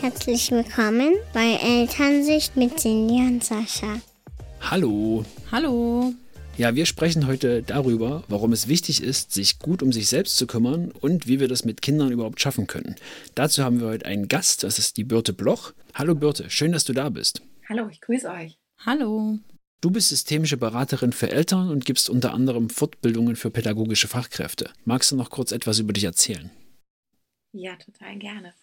Herzlich willkommen bei Elternsicht mit Cindy und Sascha. Hallo. Hallo. Ja, wir sprechen heute darüber, warum es wichtig ist, sich gut um sich selbst zu kümmern und wie wir das mit Kindern überhaupt schaffen können. Dazu haben wir heute einen Gast, das ist die Birte Bloch. Hallo Birte, schön, dass du da bist. Hallo, ich grüße euch. Hallo. Du bist systemische Beraterin für Eltern und gibst unter anderem Fortbildungen für pädagogische Fachkräfte. Magst du noch kurz etwas über dich erzählen? Ja, total gerne.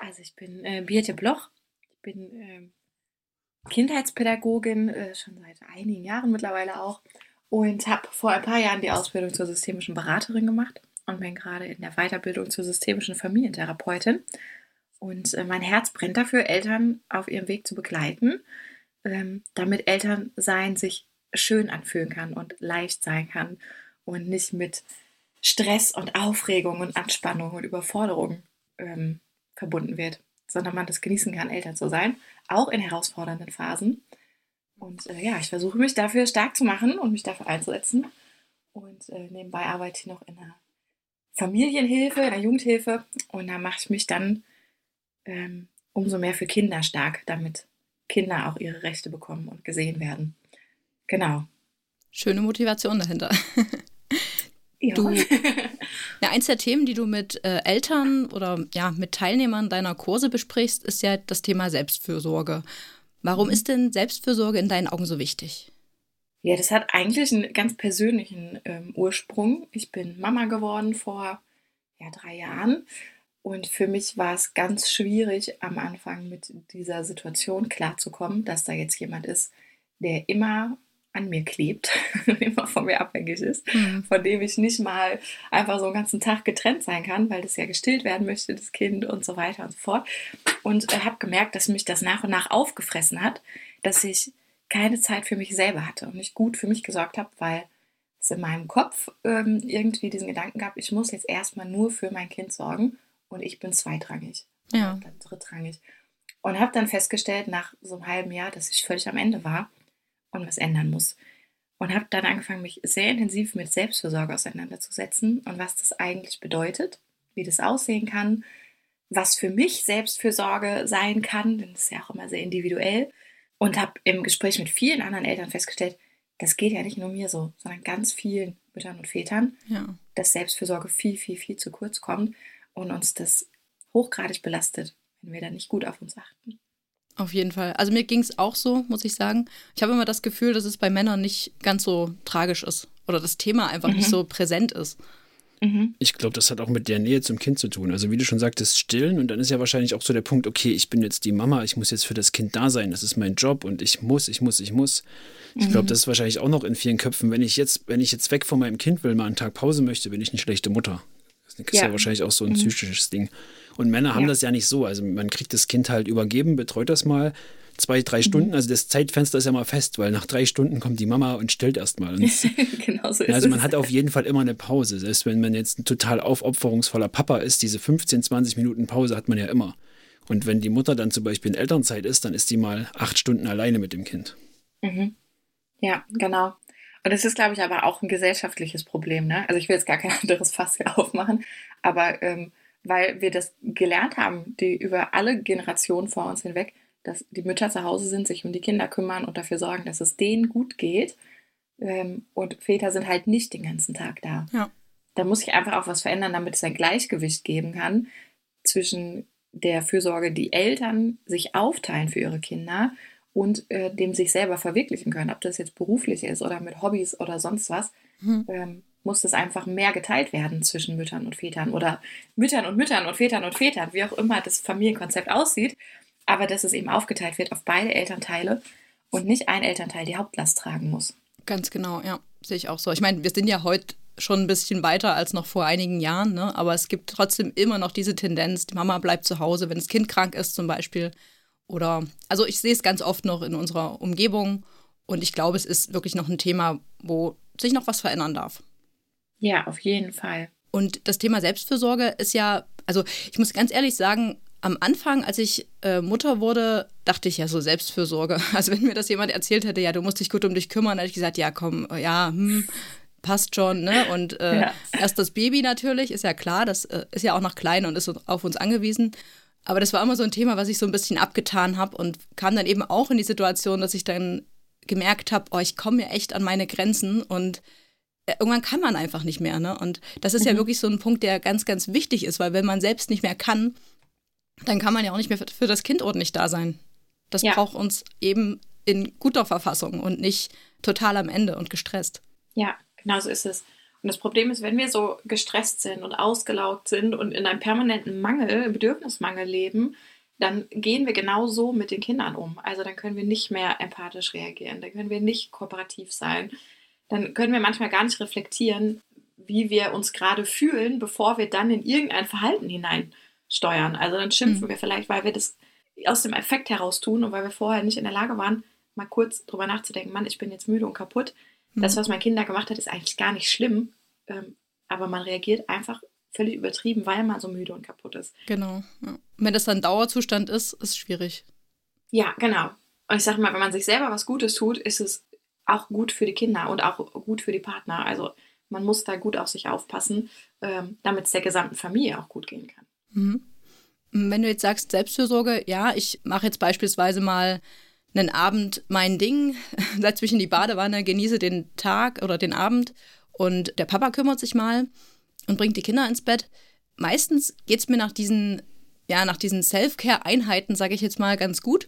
Also ich bin äh, Birte Bloch. Ich bin äh, Kindheitspädagogin, äh, schon seit einigen Jahren mittlerweile auch. Und habe vor ein paar Jahren die Ausbildung zur systemischen Beraterin gemacht und bin gerade in der Weiterbildung zur systemischen Familientherapeutin. Und äh, mein Herz brennt dafür, Eltern auf ihrem Weg zu begleiten ähm, damit Elternsein sich schön anfühlen kann und leicht sein kann und nicht mit Stress und Aufregung und Anspannung und Überforderung ähm, verbunden wird, sondern man das genießen kann, Eltern zu sein, auch in herausfordernden Phasen. Und äh, ja, ich versuche mich dafür stark zu machen und mich dafür einzusetzen. Und äh, nebenbei arbeite ich noch in einer Familienhilfe, in der Jugendhilfe. Und da mache ich mich dann ähm, umso mehr für Kinder stark, damit Kinder auch ihre Rechte bekommen und gesehen werden. Genau. Schöne Motivation dahinter. Ja. Du, ja, eins der Themen, die du mit äh, Eltern oder ja, mit Teilnehmern deiner Kurse besprichst, ist ja das Thema Selbstfürsorge. Warum ist denn Selbstfürsorge in deinen Augen so wichtig? Ja, das hat eigentlich einen ganz persönlichen ähm, Ursprung. Ich bin Mama geworden vor ja, drei Jahren und für mich war es ganz schwierig, am Anfang mit dieser Situation klarzukommen, dass da jetzt jemand ist, der immer an mir klebt und immer von mir abhängig ist, mhm. von dem ich nicht mal einfach so einen ganzen Tag getrennt sein kann, weil das ja gestillt werden möchte, das Kind und so weiter und so fort. Und äh, habe gemerkt, dass mich das nach und nach aufgefressen hat, dass ich keine Zeit für mich selber hatte und nicht gut für mich gesorgt habe, weil es in meinem Kopf ähm, irgendwie diesen Gedanken gab, ich muss jetzt erstmal nur für mein Kind sorgen und ich bin zweitrangig. Ja. Dann drittrangig. Und habe dann festgestellt, nach so einem halben Jahr, dass ich völlig am Ende war und was ändern muss. Und habe dann angefangen, mich sehr intensiv mit Selbstfürsorge auseinanderzusetzen und was das eigentlich bedeutet, wie das aussehen kann, was für mich Selbstfürsorge sein kann, denn das ist ja auch immer sehr individuell. Und habe im Gespräch mit vielen anderen Eltern festgestellt, das geht ja nicht nur mir so, sondern ganz vielen Müttern und Vätern, ja. dass Selbstfürsorge viel, viel, viel zu kurz kommt und uns das hochgradig belastet, wenn wir da nicht gut auf uns achten. Auf jeden Fall. Also mir ging es auch so, muss ich sagen. Ich habe immer das Gefühl, dass es bei Männern nicht ganz so tragisch ist oder das Thema einfach mhm. nicht so präsent ist. Mhm. Ich glaube, das hat auch mit der Nähe zum Kind zu tun. Also wie du schon sagtest, stillen und dann ist ja wahrscheinlich auch so der Punkt, okay, ich bin jetzt die Mama, ich muss jetzt für das Kind da sein, das ist mein Job und ich muss, ich muss, ich muss. Ich glaube, mhm. das ist wahrscheinlich auch noch in vielen Köpfen, wenn ich jetzt, wenn ich jetzt weg von meinem Kind will, mal einen Tag Pause möchte, bin ich eine schlechte Mutter. Das ist ja, ja wahrscheinlich auch so ein mhm. psychisches Ding. Und Männer haben ja. das ja nicht so. Also man kriegt das Kind halt übergeben, betreut das mal zwei, drei mhm. Stunden. Also das Zeitfenster ist ja mal fest, weil nach drei Stunden kommt die Mama und stillt erstmal. genau so ist Also man es. hat auf jeden Fall immer eine Pause. Selbst wenn man jetzt ein total aufopferungsvoller Papa ist, diese 15, 20 Minuten Pause hat man ja immer. Und wenn die Mutter dann zum Beispiel in Elternzeit ist, dann ist die mal acht Stunden alleine mit dem Kind. Mhm. Ja, genau. Und es ist, glaube ich, aber auch ein gesellschaftliches Problem. Ne? Also ich will jetzt gar kein anderes Fass hier aufmachen, aber ähm, weil wir das gelernt haben, die über alle Generationen vor uns hinweg, dass die Mütter zu Hause sind, sich um die Kinder kümmern und dafür sorgen, dass es denen gut geht. Ähm, und Väter sind halt nicht den ganzen Tag da. Ja. Da muss sich einfach auch was verändern, damit es ein Gleichgewicht geben kann zwischen der Fürsorge, die Eltern sich aufteilen für ihre Kinder und äh, dem sich selber verwirklichen können, ob das jetzt beruflich ist oder mit Hobbys oder sonst was, mhm. ähm, muss das einfach mehr geteilt werden zwischen Müttern und Vätern oder Müttern und Müttern und Vätern und Vätern, wie auch immer das Familienkonzept aussieht, aber dass es eben aufgeteilt wird auf beide Elternteile und nicht ein Elternteil die Hauptlast tragen muss. Ganz genau, ja, sehe ich auch so. Ich meine, wir sind ja heute schon ein bisschen weiter als noch vor einigen Jahren, ne? aber es gibt trotzdem immer noch diese Tendenz, die Mama bleibt zu Hause, wenn das Kind krank ist zum Beispiel oder, also ich sehe es ganz oft noch in unserer Umgebung und ich glaube, es ist wirklich noch ein Thema, wo sich noch was verändern darf. Ja, auf jeden Fall. Und das Thema Selbstfürsorge ist ja, also ich muss ganz ehrlich sagen, am Anfang, als ich äh, Mutter wurde, dachte ich ja so Selbstfürsorge. Also wenn mir das jemand erzählt hätte, ja, du musst dich gut um dich kümmern, hätte ich gesagt, ja, komm, ja, hm, passt schon, ne? Und äh, ja. erst das Baby natürlich, ist ja klar, das äh, ist ja auch noch klein und ist auf uns angewiesen. Aber das war immer so ein Thema, was ich so ein bisschen abgetan habe und kam dann eben auch in die Situation, dass ich dann gemerkt habe, oh, ich komme mir echt an meine Grenzen und äh, irgendwann kann man einfach nicht mehr. Ne? Und das ist mhm. ja wirklich so ein Punkt, der ganz, ganz wichtig ist, weil wenn man selbst nicht mehr kann, dann kann man ja auch nicht mehr für das Kind ordentlich da sein. Das ja. braucht uns eben in guter Verfassung und nicht total am Ende und gestresst. Ja, genau so ist es. Und das Problem ist, wenn wir so gestresst sind und ausgelaugt sind und in einem permanenten Mangel, Bedürfnismangel leben, dann gehen wir genauso mit den Kindern um. Also dann können wir nicht mehr empathisch reagieren, dann können wir nicht kooperativ sein, dann können wir manchmal gar nicht reflektieren, wie wir uns gerade fühlen, bevor wir dann in irgendein Verhalten hineinsteuern. Also dann schimpfen mhm. wir vielleicht, weil wir das aus dem Effekt heraus tun und weil wir vorher nicht in der Lage waren, mal kurz drüber nachzudenken, Mann, ich bin jetzt müde und kaputt. Mhm. Das, was mein Kind da gemacht hat, ist eigentlich gar nicht schlimm. Ähm, aber man reagiert einfach völlig übertrieben, weil man so müde und kaputt ist. Genau. Ja. Wenn das dann Dauerzustand ist, ist es schwierig. Ja, genau. Und ich sage mal, wenn man sich selber was Gutes tut, ist es auch gut für die Kinder und auch gut für die Partner. Also man muss da gut auf sich aufpassen, ähm, damit es der gesamten Familie auch gut gehen kann. Mhm. Wenn du jetzt sagst Selbstfürsorge, ja, ich mache jetzt beispielsweise mal einen Abend mein Ding, setze mich in die Badewanne, genieße den Tag oder den Abend und der Papa kümmert sich mal und bringt die Kinder ins Bett. Meistens geht es mir nach diesen, ja, nach diesen Self-Care-Einheiten, sage ich jetzt mal, ganz gut.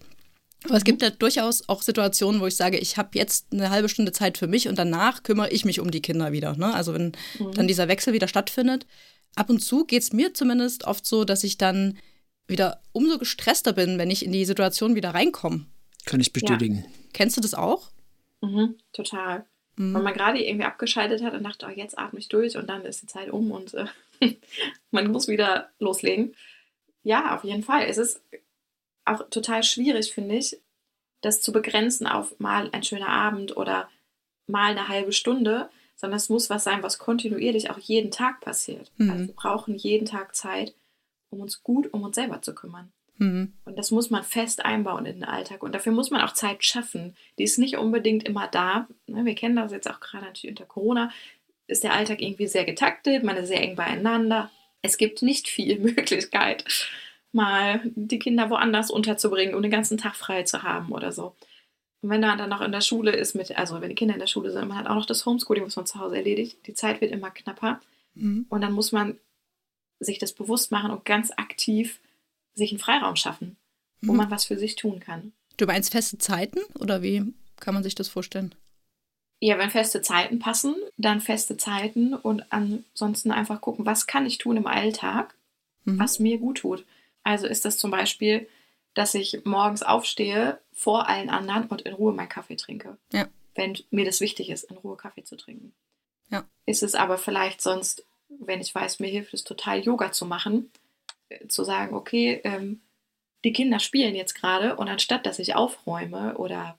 Aber es gibt ja durchaus auch Situationen, wo ich sage, ich habe jetzt eine halbe Stunde Zeit für mich und danach kümmere ich mich um die Kinder wieder. Ne? Also wenn mhm. dann dieser Wechsel wieder stattfindet. Ab und zu geht es mir zumindest oft so, dass ich dann wieder umso gestresster bin, wenn ich in die Situation wieder reinkomme. Kann ich bestätigen. Ja. Kennst du das auch? Mhm, total. Mhm. Weil man gerade irgendwie abgeschaltet hat und dachte, oh, jetzt atme ich durch und dann ist die Zeit um und äh, man muss wieder loslegen. Ja, auf jeden Fall. Es ist auch total schwierig, finde ich, das zu begrenzen auf mal ein schöner Abend oder mal eine halbe Stunde, sondern es muss was sein, was kontinuierlich auch jeden Tag passiert. Mhm. Also wir brauchen jeden Tag Zeit, um uns gut um uns selber zu kümmern. Mhm. Und das muss man fest einbauen in den Alltag. Und dafür muss man auch Zeit schaffen. Die ist nicht unbedingt immer da. Ne, wir kennen das jetzt auch gerade natürlich unter Corona. Ist der Alltag irgendwie sehr getaktet, man ist sehr eng beieinander. Es gibt nicht viel Möglichkeit, mal die Kinder woanders unterzubringen und den ganzen Tag frei zu haben oder so. Und wenn man dann noch in der Schule ist, mit, also wenn die Kinder in der Schule sind, man hat auch noch das Homeschooling, was man zu Hause erledigt, die Zeit wird immer knapper. Mhm. Und dann muss man sich das bewusst machen und ganz aktiv sich einen Freiraum schaffen, wo mhm. man was für sich tun kann. Du meinst feste Zeiten oder wie kann man sich das vorstellen? Ja, wenn feste Zeiten passen, dann feste Zeiten und ansonsten einfach gucken, was kann ich tun im Alltag, mhm. was mir gut tut. Also ist das zum Beispiel, dass ich morgens aufstehe vor allen anderen und in Ruhe meinen Kaffee trinke. Ja. Wenn mir das wichtig ist, in Ruhe Kaffee zu trinken. Ja. Ist es aber vielleicht sonst, wenn ich weiß, mir hilft es total, Yoga zu machen, zu sagen, okay, ähm, die Kinder spielen jetzt gerade und anstatt dass ich aufräume oder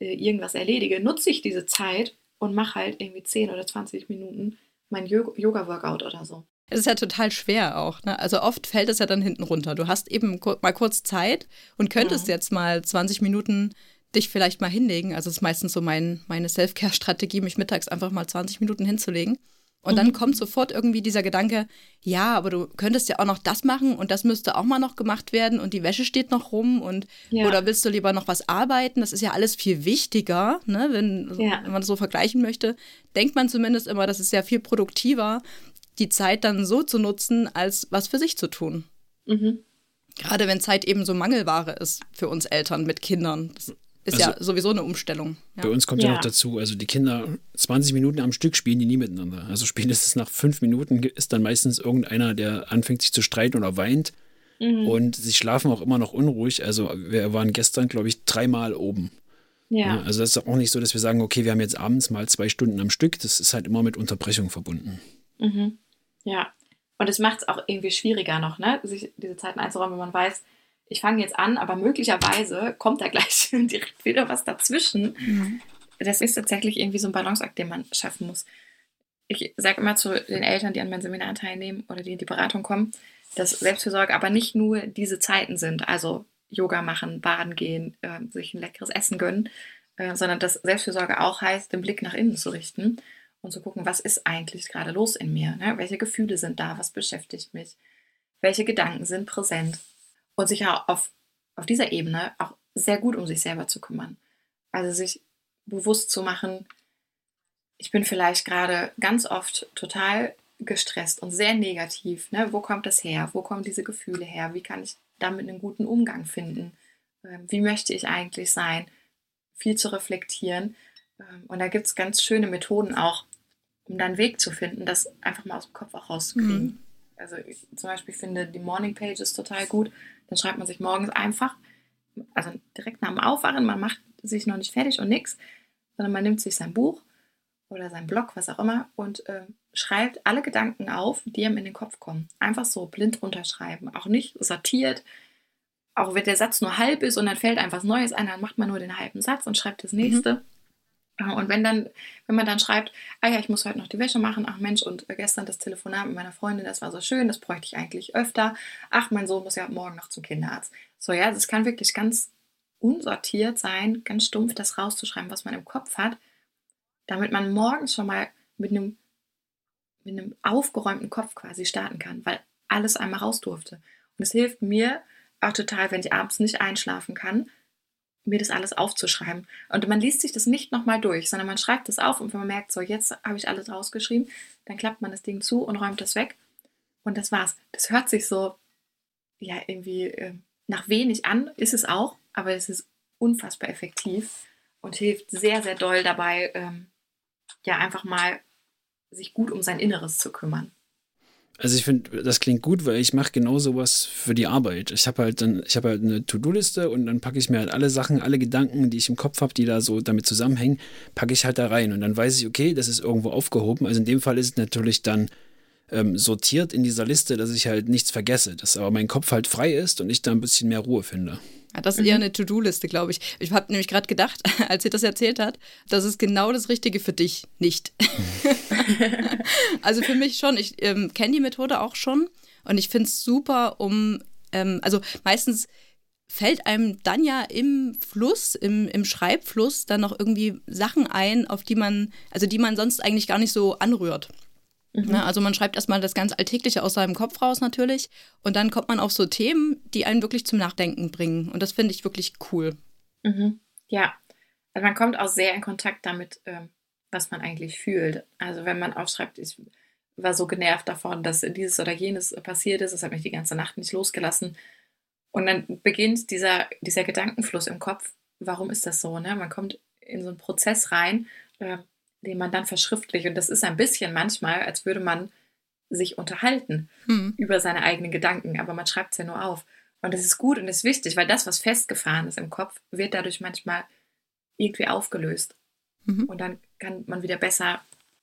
äh, irgendwas erledige, nutze ich diese Zeit und mache halt irgendwie 10 oder 20 Minuten mein Yoga-Workout oder so. Es ist ja total schwer auch. Ne? Also oft fällt es ja dann hinten runter. Du hast eben mal kurz Zeit und könntest mhm. jetzt mal 20 Minuten dich vielleicht mal hinlegen. Also es ist meistens so mein, meine Self-Care-Strategie, mich mittags einfach mal 20 Minuten hinzulegen. Und mhm. dann kommt sofort irgendwie dieser Gedanke, ja, aber du könntest ja auch noch das machen und das müsste auch mal noch gemacht werden und die Wäsche steht noch rum und ja. oder willst du lieber noch was arbeiten? Das ist ja alles viel wichtiger, ne? wenn, ja. wenn man das so vergleichen möchte. Denkt man zumindest immer, das ist ja viel produktiver, die Zeit dann so zu nutzen, als was für sich zu tun. Mhm. Gerade wenn Zeit eben so Mangelware ist für uns Eltern mit Kindern. Das ist also, ja sowieso eine Umstellung. Ja. Bei uns kommt ja. ja. noch dazu, also die Kinder 20 Minuten am Stück spielen die nie miteinander. Also spätestens nach fünf Minuten ist dann meistens irgendeiner, der anfängt sich zu streiten oder weint. Mhm. Und sie schlafen auch immer noch unruhig. Also wir waren gestern, glaube ich, dreimal oben. Ja. ja. Also das ist auch nicht so, dass wir sagen, okay, wir haben jetzt abends mal zwei Stunden am Stück. Das ist halt immer mit Unterbrechung verbunden. Mhm. Ja. Und es macht es auch irgendwie schwieriger noch, ne? sich diese Zeiten einzuräumen, wenn man weiß, ich fange jetzt an, aber möglicherweise kommt da gleich direkt wieder was dazwischen. Mhm. Das ist tatsächlich irgendwie so ein Balanceakt, den man schaffen muss. Ich sage immer zu den Eltern, die an meinem Seminar teilnehmen oder die in die Beratung kommen, dass Selbstfürsorge aber nicht nur diese Zeiten sind, also Yoga machen, baden gehen, äh, sich ein leckeres Essen gönnen, äh, sondern dass Selbstfürsorge auch heißt, den Blick nach innen zu richten und zu gucken, was ist eigentlich gerade los in mir? Ne? Welche Gefühle sind da? Was beschäftigt mich? Welche Gedanken sind präsent? Und sich ja auf, auf dieser Ebene auch sehr gut um sich selber zu kümmern. Also sich bewusst zu machen, ich bin vielleicht gerade ganz oft total gestresst und sehr negativ. Ne? Wo kommt das her? Wo kommen diese Gefühle her? Wie kann ich damit einen guten Umgang finden? Ähm, wie möchte ich eigentlich sein? Viel zu reflektieren. Ähm, und da gibt es ganz schöne Methoden auch, um dann einen Weg zu finden, das einfach mal aus dem Kopf auch rauszukriegen. Mhm. Also ich zum Beispiel finde die Morning Pages total gut. Dann schreibt man sich morgens einfach, also direkt nach dem Aufwachen, man macht sich noch nicht fertig und nichts, sondern man nimmt sich sein Buch oder sein Blog, was auch immer, und äh, schreibt alle Gedanken auf, die ihm in den Kopf kommen. Einfach so blind runterschreiben. Auch nicht sortiert. Auch wenn der Satz nur halb ist und dann fällt einfach was Neues ein, dann macht man nur den halben Satz und schreibt das nächste. Mhm. Und wenn dann, wenn man dann schreibt, ah ja, ich muss heute noch die Wäsche machen, ach Mensch, und gestern das Telefonat mit meiner Freundin, das war so schön, das bräuchte ich eigentlich öfter. Ach, mein Sohn muss ja morgen noch zum Kinderarzt. So, ja, das kann wirklich ganz unsortiert sein, ganz stumpf das rauszuschreiben, was man im Kopf hat, damit man morgens schon mal mit einem, mit einem aufgeräumten Kopf quasi starten kann, weil alles einmal raus durfte. Und es hilft mir auch total, wenn ich abends nicht einschlafen kann, mir das alles aufzuschreiben. Und man liest sich das nicht nochmal durch, sondern man schreibt das auf und wenn man merkt, so jetzt habe ich alles rausgeschrieben, dann klappt man das Ding zu und räumt das weg. Und das war's. Das hört sich so, ja, irgendwie äh, nach wenig an, ist es auch, aber es ist unfassbar effektiv und hilft sehr, sehr doll dabei, ähm, ja, einfach mal sich gut um sein Inneres zu kümmern. Also ich finde, das klingt gut, weil ich mache genau sowas für die Arbeit. Ich habe halt dann, ich habe halt eine To-Do-Liste und dann packe ich mir halt alle Sachen, alle Gedanken, die ich im Kopf habe, die da so damit zusammenhängen, packe ich halt da rein. Und dann weiß ich, okay, das ist irgendwo aufgehoben. Also in dem Fall ist es natürlich dann ähm, sortiert in dieser Liste, dass ich halt nichts vergesse, dass aber mein Kopf halt frei ist und ich da ein bisschen mehr Ruhe finde. Ja, das ist mhm. eher eine To-Do-Liste, glaube ich. Ich habe nämlich gerade gedacht, als sie das erzählt hat, das ist genau das Richtige für dich nicht. also für mich schon. Ich ähm, kenne die Methode auch schon und ich finde es super, um, ähm, also meistens fällt einem dann ja im Fluss, im, im Schreibfluss dann noch irgendwie Sachen ein, auf die man, also die man sonst eigentlich gar nicht so anrührt. Mhm. Ne, also man schreibt erstmal das ganz Alltägliche aus seinem Kopf raus natürlich und dann kommt man auf so Themen, die einen wirklich zum Nachdenken bringen. Und das finde ich wirklich cool. Mhm. Ja, also man kommt auch sehr in Kontakt damit, ähm, was man eigentlich fühlt. Also wenn man aufschreibt, ich war so genervt davon, dass dieses oder jenes passiert ist, das hat mich die ganze Nacht nicht losgelassen. Und dann beginnt dieser, dieser Gedankenfluss im Kopf, warum ist das so? Ne? Man kommt in so einen Prozess rein, äh, den man dann verschriftlicht. Und das ist ein bisschen manchmal, als würde man sich unterhalten hm. über seine eigenen Gedanken, aber man schreibt es ja nur auf. Und das ist gut und das ist wichtig, weil das, was festgefahren ist im Kopf, wird dadurch manchmal irgendwie aufgelöst. Mhm. Und dann kann man wieder besser,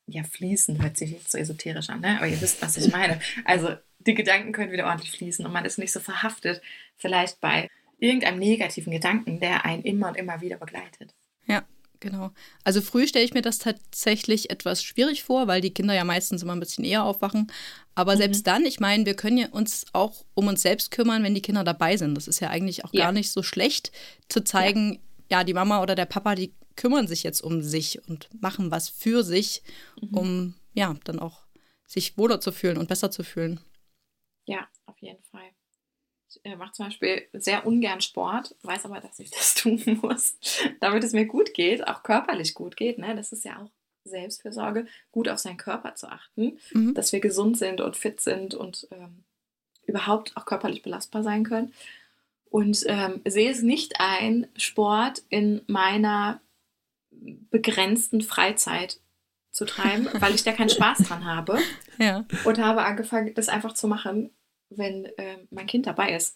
ja, fließen, hört sich jetzt so esoterisch an, ne? aber ihr wisst, was ich meine. Also die Gedanken können wieder ordentlich fließen und man ist nicht so verhaftet, vielleicht bei irgendeinem negativen Gedanken, der einen immer und immer wieder begleitet. Ja, Genau. Also früh stelle ich mir das tatsächlich etwas schwierig vor, weil die Kinder ja meistens immer ein bisschen eher aufwachen. Aber mhm. selbst dann, ich meine, wir können ja uns auch um uns selbst kümmern, wenn die Kinder dabei sind. Das ist ja eigentlich auch ja. gar nicht so schlecht zu zeigen, ja. ja. die Mama oder der Papa, die kümmern sich jetzt um sich und machen was für sich, mhm. um ja dann auch sich wohler zu fühlen und besser zu fühlen. Ja, auf jeden Fall äh, mache zum Beispiel sehr ungern Sport, weiß aber, dass ich das tun muss, damit es mir gut geht, auch körperlich gut geht. Ne? Das ist ja auch Selbstfürsorge, gut auf seinen Körper zu achten, mhm. dass wir gesund sind und fit sind und ähm, überhaupt auch körperlich belastbar sein können. Und ähm, sehe es nicht ein, Sport in meiner begrenzten Freizeit zu treiben, weil ich da keinen Spaß dran habe. Ja. Und habe angefangen, das einfach zu machen, wenn äh, mein Kind dabei ist.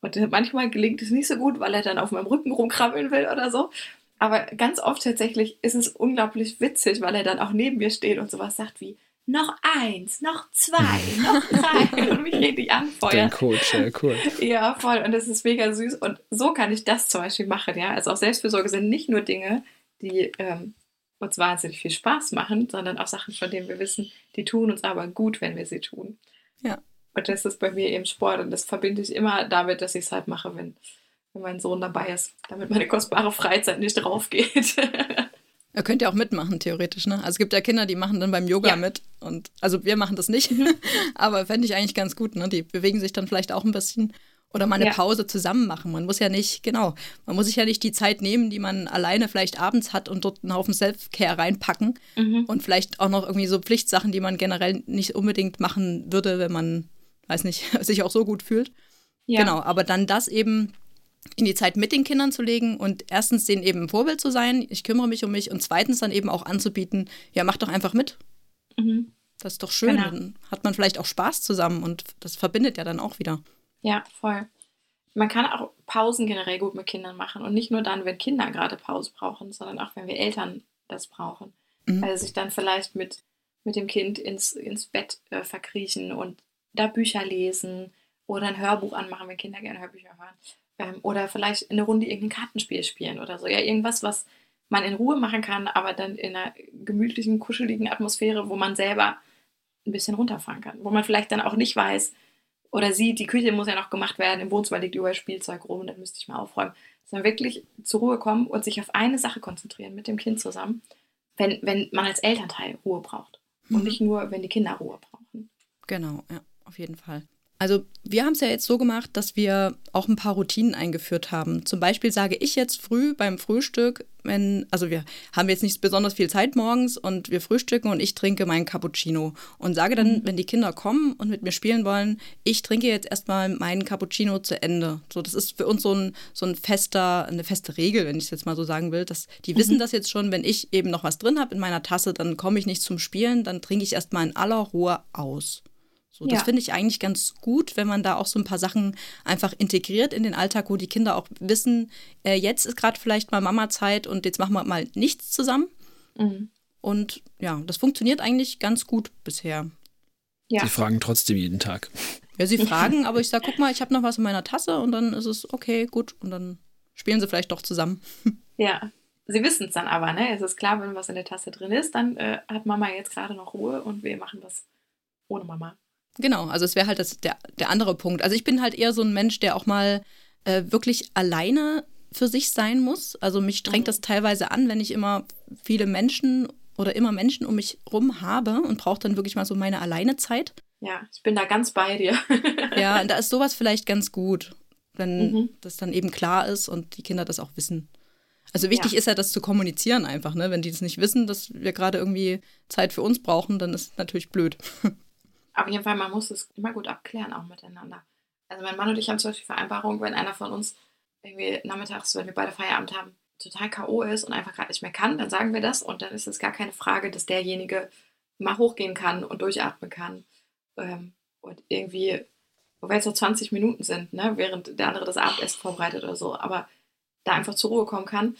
Und äh, manchmal gelingt es nicht so gut, weil er dann auf meinem Rücken rumkrabbeln will oder so. Aber ganz oft tatsächlich ist es unglaublich witzig, weil er dann auch neben mir steht und sowas sagt wie, noch eins, noch zwei, noch drei und mich richtig anfeuert. Dein Coach, ja, cool. Ja, voll. Und das ist mega süß. Und so kann ich das zum Beispiel machen, ja. Also auch Selbstfürsorge sind nicht nur Dinge, die ähm, uns wahnsinnig viel Spaß machen, sondern auch Sachen, von denen wir wissen, die tun uns aber gut, wenn wir sie tun. Ja, und das ist bei mir eben Sport und das verbinde ich immer damit, dass ich es halt mache, wenn, wenn mein Sohn dabei ist, damit meine kostbare Freizeit nicht drauf geht. Er könnte ja auch mitmachen, theoretisch. Ne? Also es gibt ja Kinder, die machen dann beim Yoga ja. mit. Und also wir machen das nicht. Aber fände ich eigentlich ganz gut. Ne? Die bewegen sich dann vielleicht auch ein bisschen. Oder mal eine Ja. Pause zusammen machen. Man muss ja nicht, genau, man muss sich ja nicht die Zeit nehmen, die man alleine vielleicht abends hat und dort einen Haufen Self-Care reinpacken. Mhm. Und vielleicht auch noch irgendwie so Pflichtsachen, die man generell nicht unbedingt machen würde, wenn man, weiß nicht, sich auch so gut fühlt. Ja. Genau, aber dann das eben in die Zeit mit den Kindern zu legen und erstens denen eben ein Vorbild zu sein, ich kümmere mich um mich und zweitens dann eben auch anzubieten, ja, mach doch einfach mit. Mhm. Das ist doch schön. Genau. Dann hat man vielleicht auch Spaß zusammen und das verbindet ja dann auch wieder. Ja, voll. Man kann auch Pausen generell gut mit Kindern machen und nicht nur dann, wenn Kinder gerade Pause brauchen, sondern auch, wenn wir Eltern das brauchen. Mhm. Also sich dann vielleicht mit, mit dem Kind ins, ins Bett äh, verkriechen und da Bücher lesen oder ein Hörbuch anmachen, wenn Kinder gerne Hörbücher hören. Ähm, oder vielleicht eine Runde irgendein Kartenspiel spielen oder so. Ja, irgendwas, was man in Ruhe machen kann, aber dann in einer gemütlichen, kuscheligen Atmosphäre, wo man selber ein bisschen runterfahren kann. Wo man vielleicht dann auch nicht weiß oder sieht, die Küche muss ja noch gemacht werden, im Wohnzimmer liegt überall Spielzeug rum, dann müsste ich mal aufräumen. Sondern wirklich zur Ruhe kommen und sich auf eine Sache konzentrieren mit dem Kind zusammen, wenn, wenn man als Elternteil Ruhe braucht. Und Mhm. nicht nur, wenn die Kinder Ruhe brauchen. Genau, ja, auf jeden Fall. Also wir haben es ja jetzt so gemacht, dass wir auch ein paar Routinen eingeführt haben. Zum Beispiel sage ich jetzt früh beim Frühstück, wenn, also wir haben jetzt nicht besonders viel Zeit morgens und wir frühstücken und ich trinke meinen Cappuccino und sage dann, wenn die Kinder kommen und mit mir spielen wollen, ich trinke jetzt erstmal meinen Cappuccino zu Ende. So, das ist für uns so ein, so ein fester, eine feste Regel, wenn ich es jetzt mal so sagen will. Dass die wissen das jetzt schon, wenn ich eben noch was drin habe in meiner Tasse, dann komme ich nicht zum Spielen, dann trinke ich erstmal in aller Ruhe aus. So, das Ja. finde ich eigentlich ganz gut, wenn man da auch so ein paar Sachen einfach integriert in den Alltag, wo die Kinder auch wissen, äh, jetzt ist gerade vielleicht mal Mama-Zeit und jetzt machen wir mal nichts zusammen. Mhm. Und ja, das funktioniert eigentlich ganz gut bisher. Ja. Sie fragen trotzdem jeden Tag. Ja, sie fragen, aber ich sage, guck mal, ich habe noch was in meiner Tasse und dann ist es okay, gut. Und dann spielen sie vielleicht doch zusammen. Ja. Sie wissen es dann aber, ne? Es ist klar, wenn was in der Tasse drin ist, dann äh, hat Mama jetzt gerade noch Ruhe und wir machen was ohne Mama. Genau, also es wäre halt das, der, der andere Punkt. Also ich bin halt eher so ein Mensch, der auch mal äh, wirklich alleine für sich sein muss. Also mich strengt Mhm. das teilweise an, wenn ich immer viele Menschen oder immer Menschen um mich rum habe und brauche dann wirklich mal so meine Alleinezeit. Ja, ich bin da ganz bei dir. Ja, und da ist sowas vielleicht ganz gut, wenn Mhm. das dann eben klar ist und die Kinder das auch wissen. Also wichtig Ja. ist ja, das zu kommunizieren einfach, ne? Wenn die das nicht wissen, dass wir gerade irgendwie Zeit für uns brauchen, dann ist natürlich blöd. Auf jeden Fall, man muss es immer gut abklären, auch miteinander. Also mein Mann und ich haben zum Beispiel Vereinbarung, wenn einer von uns irgendwie nachmittags, wenn wir beide Feierabend haben, total K.O. ist und einfach gerade nicht mehr kann, dann sagen wir das und dann ist es gar keine Frage, dass derjenige mal hochgehen kann und durchatmen kann. Ähm, und irgendwie, wo wir jetzt so 20 Minuten sind, ne, während der andere das Abendessen vorbereitet oder so, aber da einfach zur Ruhe kommen kann.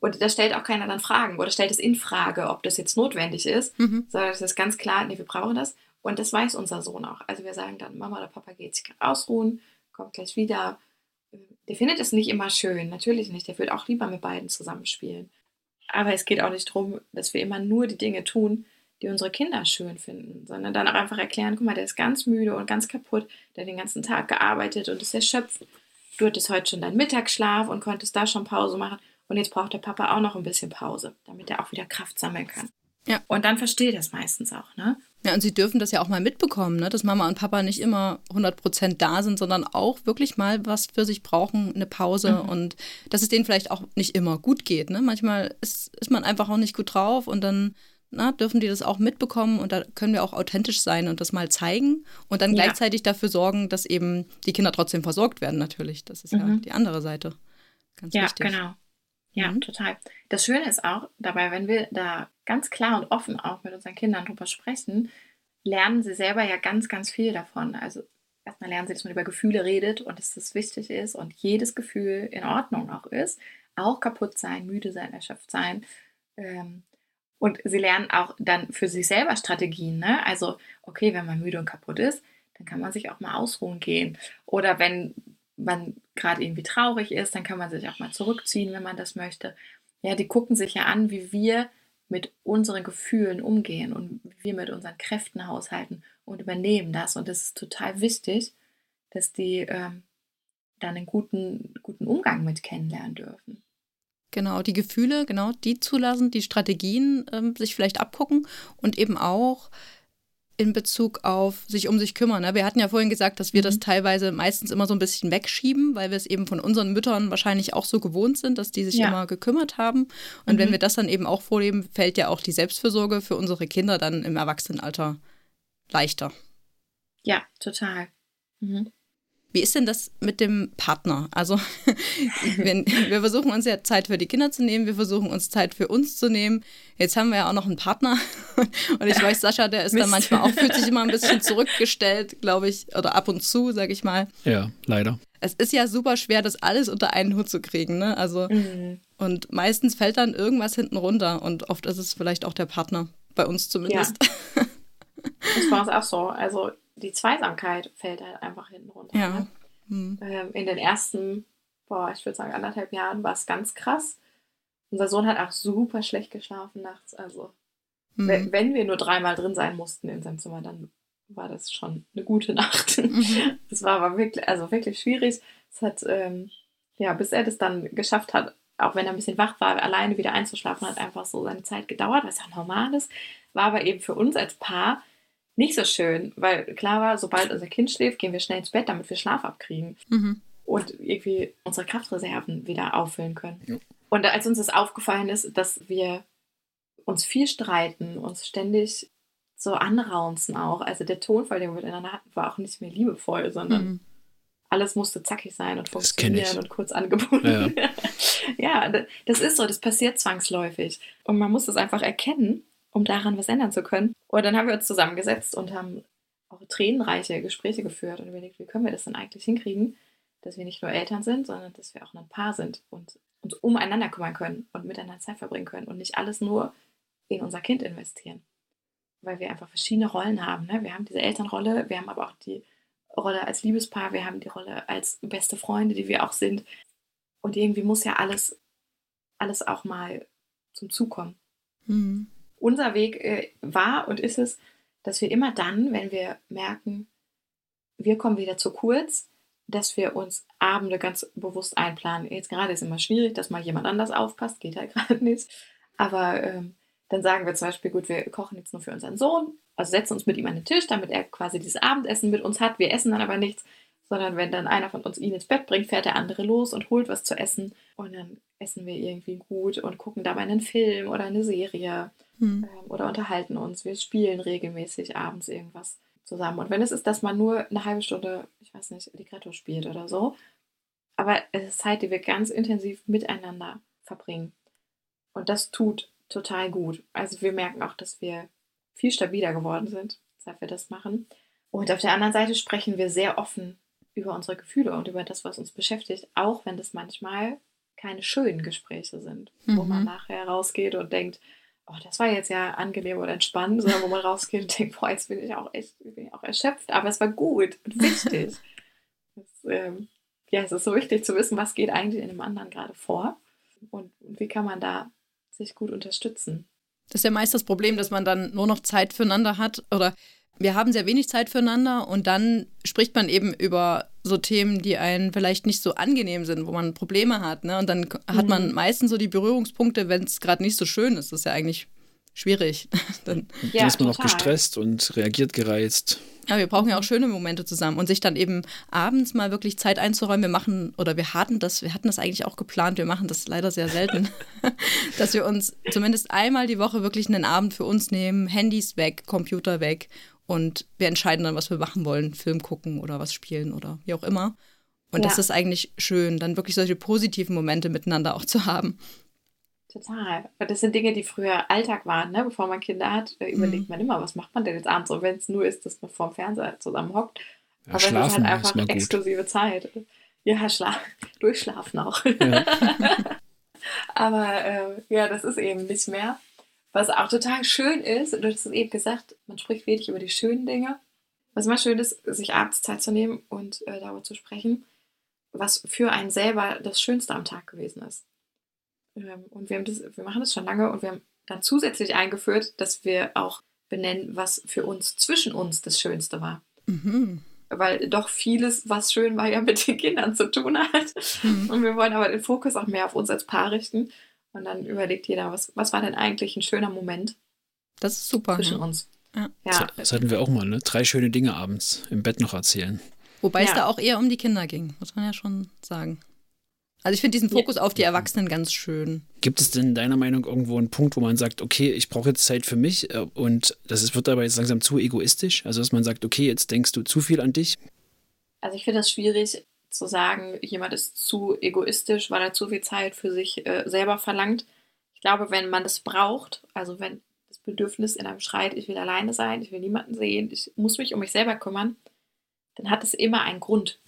Und da stellt auch keiner dann Fragen oder stellt es in Frage, ob das jetzt notwendig ist, Mhm. sondern es ist ganz klar, nee, wir brauchen das. Und das weiß unser Sohn auch. Also wir sagen dann, Mama oder Papa geht sich ausruhen, kommt gleich wieder. Der findet es nicht immer schön, natürlich nicht. Der würde auch lieber mit beiden zusammenspielen. Aber es geht auch nicht darum, dass wir immer nur die Dinge tun, die unsere Kinder schön finden, sondern dann auch einfach erklären, guck mal, der ist ganz müde und ganz kaputt, der hat den ganzen Tag gearbeitet und ist erschöpft. Du hattest heute schon deinen Mittagsschlaf und konntest da schon Pause machen. Und jetzt braucht der Papa auch noch ein bisschen Pause, damit er auch wieder Kraft sammeln kann. Ja. Und dann versteht er es meistens auch, ne? Ja, und sie dürfen das ja auch mal mitbekommen, ne? dass Mama und Papa nicht immer 100% da sind, sondern auch wirklich mal was für sich brauchen, eine Pause Mhm. und dass es denen vielleicht auch nicht immer gut geht. Ne? Manchmal ist, ist man einfach auch nicht gut drauf und dann na, dürfen die das auch mitbekommen und da können wir auch authentisch sein und das mal zeigen und dann Ja. gleichzeitig dafür sorgen, dass eben die Kinder trotzdem versorgt werden natürlich. Das ist ja Mhm. die andere Seite. Ganz Ja, wichtig. genau. Ja, Mhm. total. Das Schöne ist auch dabei, wenn wir da ganz klar und offen auch mit unseren Kindern drüber sprechen, lernen sie selber ja ganz, ganz viel davon. Also erstmal lernen sie, dass man über Gefühle redet und dass das wichtig ist und jedes Gefühl in Ordnung auch ist. Auch kaputt sein, müde sein, erschöpft sein. Ähm, und sie lernen auch dann für sich selber Strategien. Ne? Also, okay, wenn man müde und kaputt ist, dann kann man sich auch mal ausruhen gehen. Oder wenn man gerade irgendwie traurig ist, dann kann man sich auch mal zurückziehen, wenn man das möchte. Ja, die gucken sich ja an, wie wir mit unseren Gefühlen umgehen und wie wir mit unseren Kräften haushalten und übernehmen das. Und das ist total wichtig, dass die ähm, dann einen guten, guten Umgang mit kennenlernen dürfen. Genau, die Gefühle, genau, die zulassen, die Strategien ähm, sich vielleicht abgucken und eben auch in Bezug auf sich um sich kümmern. Ne? Wir hatten ja vorhin gesagt, dass wir mhm. das teilweise meistens immer so ein bisschen wegschieben, weil wir es eben von unseren Müttern wahrscheinlich auch so gewohnt sind, dass die sich ja. immer gekümmert haben. Und mhm. wenn wir das dann eben auch vorleben, fällt ja auch die Selbstfürsorge für unsere Kinder dann im Erwachsenenalter leichter. Ja, total. Mhm. Wie ist denn das mit dem Partner? Also, wenn, wir versuchen uns ja Zeit für die Kinder zu nehmen, wir versuchen uns Zeit für uns zu nehmen. Jetzt haben wir ja auch noch einen Partner. Und ich weiß, Sascha, der ist Mist. dann manchmal auch, fühlt sich immer ein bisschen zurückgestellt, glaube ich, oder ab und zu, sage ich mal. Ja, leider. Es ist ja super schwer, das alles unter einen Hut zu kriegen, ne? Also, mhm. und meistens fällt dann irgendwas hinten runter und oft ist es vielleicht auch der Partner, bei uns zumindest. Ja. Das war es auch so. Also, die Zweisamkeit fällt halt einfach hinten runter. Ja. Ne? Mhm. Ähm, in den ersten, boah, ich würde sagen anderthalb Jahren war es ganz krass. Unser Sohn hat auch super schlecht geschlafen nachts. Also mhm. wenn, wenn, wir nur dreimal drin sein mussten in seinem Zimmer, dann war das schon eine gute Nacht. Mhm. Das war aber wirklich, also wirklich schwierig. Es hat, ähm, ja, bis er das dann geschafft hat, auch wenn er ein bisschen wach war, alleine wieder einzuschlafen, hat einfach so seine Zeit gedauert, was ja normal ist. War aber eben für uns als Paar nicht so schön, weil klar war, sobald unser Kind schläft, gehen wir schnell ins Bett, damit wir Schlaf abkriegen. Mhm. Und irgendwie unsere Kraftreserven wieder auffüllen können. Ja. Und als uns das aufgefallen ist, dass wir uns viel streiten, uns ständig so anraunzen auch. Also der Tonfall, den wir miteinander hatten, war auch nicht mehr liebevoll, sondern mhm. alles musste zackig sein und funktionieren und kurz angebunden. Ja. ja, das ist so, das passiert zwangsläufig. Und man muss das einfach erkennen um daran was ändern zu können. Und dann haben wir uns zusammengesetzt und haben auch tränenreiche Gespräche geführt und überlegt, wie können wir das denn eigentlich hinkriegen, dass wir nicht nur Eltern sind, sondern dass wir auch ein Paar sind und uns umeinander kümmern können und miteinander Zeit verbringen können und nicht alles nur in unser Kind investieren. Weil wir einfach verschiedene Rollen haben. Ne? Wir haben diese Elternrolle, wir haben aber auch die Rolle als Liebespaar, wir haben die Rolle als beste Freunde, die wir auch sind. Und irgendwie muss ja alles, alles auch mal zum Zug kommen. Mhm unser Weg äh, war und ist es, dass wir immer dann, wenn wir merken, wir kommen wieder zu kurz, dass wir uns Abende ganz bewusst einplanen. Jetzt gerade ist immer schwierig, dass mal jemand anders aufpasst, geht halt gerade nicht. Aber ähm, dann sagen wir zum Beispiel, gut, wir kochen jetzt nur für unseren Sohn, also setzen uns mit ihm an den Tisch, damit er quasi dieses Abendessen mit uns hat. Wir essen dann aber nichts, sondern wenn dann einer von uns ihn ins Bett bringt, fährt der andere los und holt was zu essen und dann essen wir irgendwie gut und gucken dabei einen Film oder eine Serie hm. ähm, oder unterhalten uns. Wir spielen regelmäßig abends irgendwas zusammen. Und wenn es ist, dass man nur eine halbe Stunde, ich weiß nicht, Ligretto spielt oder so, aber es ist Zeit, die wir ganz intensiv miteinander verbringen. Und das tut total gut. Also wir merken auch, dass wir viel stabiler geworden sind, seit wir das machen. Und auf der anderen Seite sprechen wir sehr offen über unsere Gefühle und über das, was uns beschäftigt, auch wenn das manchmal keine schönen Gespräche sind, mhm. wo man mhm. nachher rausgeht und denkt, oh, das war jetzt ja angenehm oder entspannend, sondern wo man rausgeht und denkt, boah, jetzt bin ich auch echt bin ich auch erschöpft, aber es war gut und wichtig. das, ähm, ja, es ist so wichtig zu wissen, was geht eigentlich in dem anderen gerade vor und, und wie kann man da sich gut unterstützen. Das ist ja meist das Problem, dass man dann nur noch Zeit füreinander hat oder wir haben sehr wenig Zeit füreinander und dann spricht man eben über so Themen, die einen vielleicht nicht so angenehm sind, wo man Probleme hat. Ne? Und dann hat man mhm. meistens so die Berührungspunkte, wenn es gerade nicht so schön ist. Das ist ja eigentlich schwierig. dann, ja, dann ist man total. auch gestresst und reagiert gereizt. Ja, wir brauchen ja auch schöne Momente zusammen und sich dann eben abends mal wirklich Zeit einzuräumen. Wir machen oder wir hatten das, wir hatten das eigentlich auch geplant. Wir machen das leider sehr selten, dass wir uns zumindest einmal die Woche wirklich einen Abend für uns nehmen, Handys weg, Computer weg und wir entscheiden dann, was wir machen wollen, Film gucken oder was spielen oder wie auch immer. Und ja. das ist eigentlich schön, dann wirklich solche positiven Momente miteinander auch zu haben. Total. Das sind Dinge, die früher Alltag waren, ne? bevor man Kinder hat. Überlegt mhm. man immer, was macht man denn jetzt abends? Und wenn es nur ist, dass man vorm Fernseher zusammen hockt. Ja, Aber es ist halt einfach ist exklusive Zeit. Ja, schlaf durchschlafen auch. Ja. Aber äh, ja, das ist eben nicht mehr. Was auch total schön ist, du hast es eben gesagt, man spricht wenig über die schönen Dinge. Was immer schön ist, sich abends Zeit zu nehmen und äh, darüber zu sprechen, was für einen selber das Schönste am Tag gewesen ist. Ähm, und wir, das, wir machen das schon lange und wir haben dann zusätzlich eingeführt, dass wir auch benennen, was für uns zwischen uns das Schönste war. Mhm. Weil doch vieles, was schön war, ja mit den Kindern zu tun hat. Mhm. Und wir wollen aber den Fokus auch mehr auf uns als Paar richten und dann überlegt jeder, was, was war denn eigentlich ein schöner Moment? Das ist super. Zwischen ja. uns. Ja. ja. Das hatten wir auch mal, ne? Drei schöne Dinge abends im Bett noch erzählen. Wobei ja. es da auch eher um die Kinder ging, muss man ja schon sagen. Also ich finde diesen Fokus auf die Erwachsenen ganz schön. Gibt es denn deiner Meinung irgendwo einen Punkt, wo man sagt, okay, ich brauche jetzt Zeit für mich äh, und das ist, wird aber jetzt langsam zu egoistisch? Also dass man sagt, okay, jetzt denkst du zu viel an dich? Also ich finde das schwierig zu sagen, jemand ist zu egoistisch, weil er zu viel Zeit für sich äh, selber verlangt. Ich glaube, wenn man das braucht, also wenn das Bedürfnis in einem schreit, ich will alleine sein, ich will niemanden sehen, ich muss mich um mich selber kümmern, dann hat es immer einen Grund,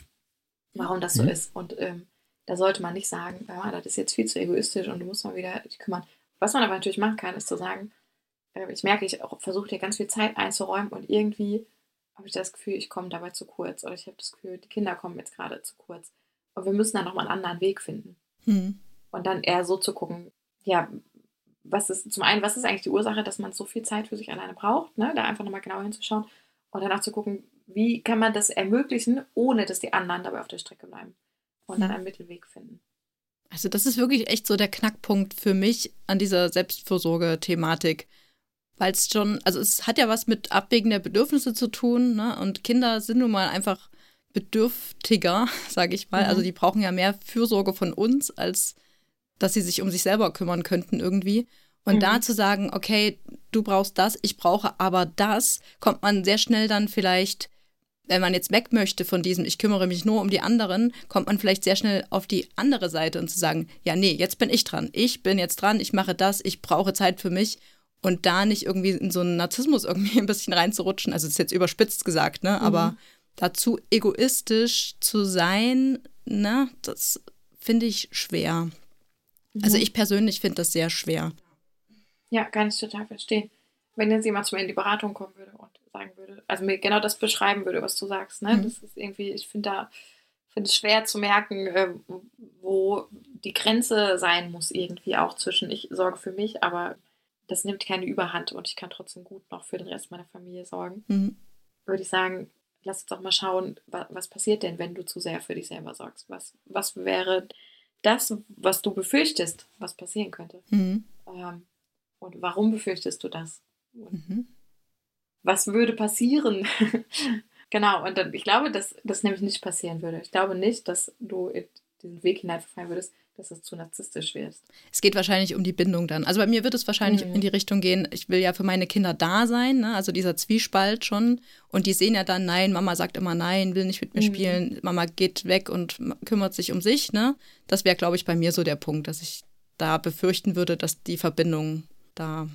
warum das so mhm. ist. Und ähm, da sollte man nicht sagen, ja, das ist jetzt viel zu egoistisch und du musst mal wieder dich kümmern. Was man aber natürlich machen kann, ist zu sagen, äh, ich merke, ich versuche dir ganz viel Zeit einzuräumen und irgendwie habe ich das Gefühl, ich komme dabei zu kurz oder ich habe das Gefühl, die Kinder kommen jetzt gerade zu kurz. Und wir müssen dann nochmal einen anderen Weg finden. Mhm. Und dann eher so zu gucken, ja, was ist, zum einen, was ist eigentlich die Ursache, dass man so viel Zeit für sich alleine braucht, ne? da einfach nochmal genau hinzuschauen und dann auch zu gucken, wie kann man das ermöglichen, ohne dass die anderen dabei auf der Strecke bleiben und dann hm. einen Mittelweg finden. Also das ist wirklich echt so der Knackpunkt für mich an dieser Selbstfürsorge-Thematik. Weil es schon, also es hat ja was mit Abwägen der Bedürfnisse zu tun, ne? Und Kinder sind nun mal einfach bedürftiger, sage ich mal. Also mhm. Also die brauchen ja mehr Fürsorge von uns, als dass sie sich um sich selber kümmern könnten irgendwie. Und mhm. da zu sagen, okay, du brauchst das, ich brauche aber das, kommt man sehr schnell dann vielleicht wenn man jetzt weg möchte von diesem, ich kümmere mich nur um die anderen, kommt man vielleicht sehr schnell auf die andere Seite und zu sagen, ja, nee, jetzt bin ich dran. Ich bin jetzt dran, ich mache das, ich brauche Zeit für mich. Und da nicht irgendwie in so einen Narzissmus irgendwie ein bisschen reinzurutschen, also das ist jetzt überspitzt gesagt, ne? Mhm. Aber dazu egoistisch zu sein, ne, das finde ich schwer. Mhm. Also ich persönlich finde das sehr schwer. Ja, kann ich total verstehen. Wenn jetzt jemand zu mir in die Beratung kommen würde und sagen würde, also mir genau das beschreiben würde, was du sagst. Ne? Mhm. Das ist irgendwie, ich finde da, finde es schwer zu merken, äh, wo die Grenze sein muss, irgendwie auch zwischen ich sorge für mich, aber das nimmt keine Überhand und ich kann trotzdem gut noch für den Rest meiner Familie sorgen. Mhm. Würde ich sagen, lass uns doch mal schauen, was, passiert denn, wenn du zu sehr für dich selber sorgst? Was, was wäre das, was du befürchtest, was passieren könnte? Mhm. Ähm, und warum befürchtest du das? Mhm was würde passieren? genau, und dann, ich glaube, dass das nämlich nicht passieren würde. Ich glaube nicht, dass du in diesen Weg hineinverfallen würdest, dass es zu narzisstisch wirst. Es geht wahrscheinlich um die Bindung dann. Also bei mir wird es wahrscheinlich mhm. in die Richtung gehen, ich will ja für meine Kinder da sein, ne? also dieser Zwiespalt schon. Und die sehen ja dann, nein, Mama sagt immer nein, will nicht mit mir mhm. spielen, Mama geht weg und kümmert sich um sich. Ne? Das wäre, glaube ich, bei mir so der Punkt, dass ich da befürchten würde, dass die Verbindung da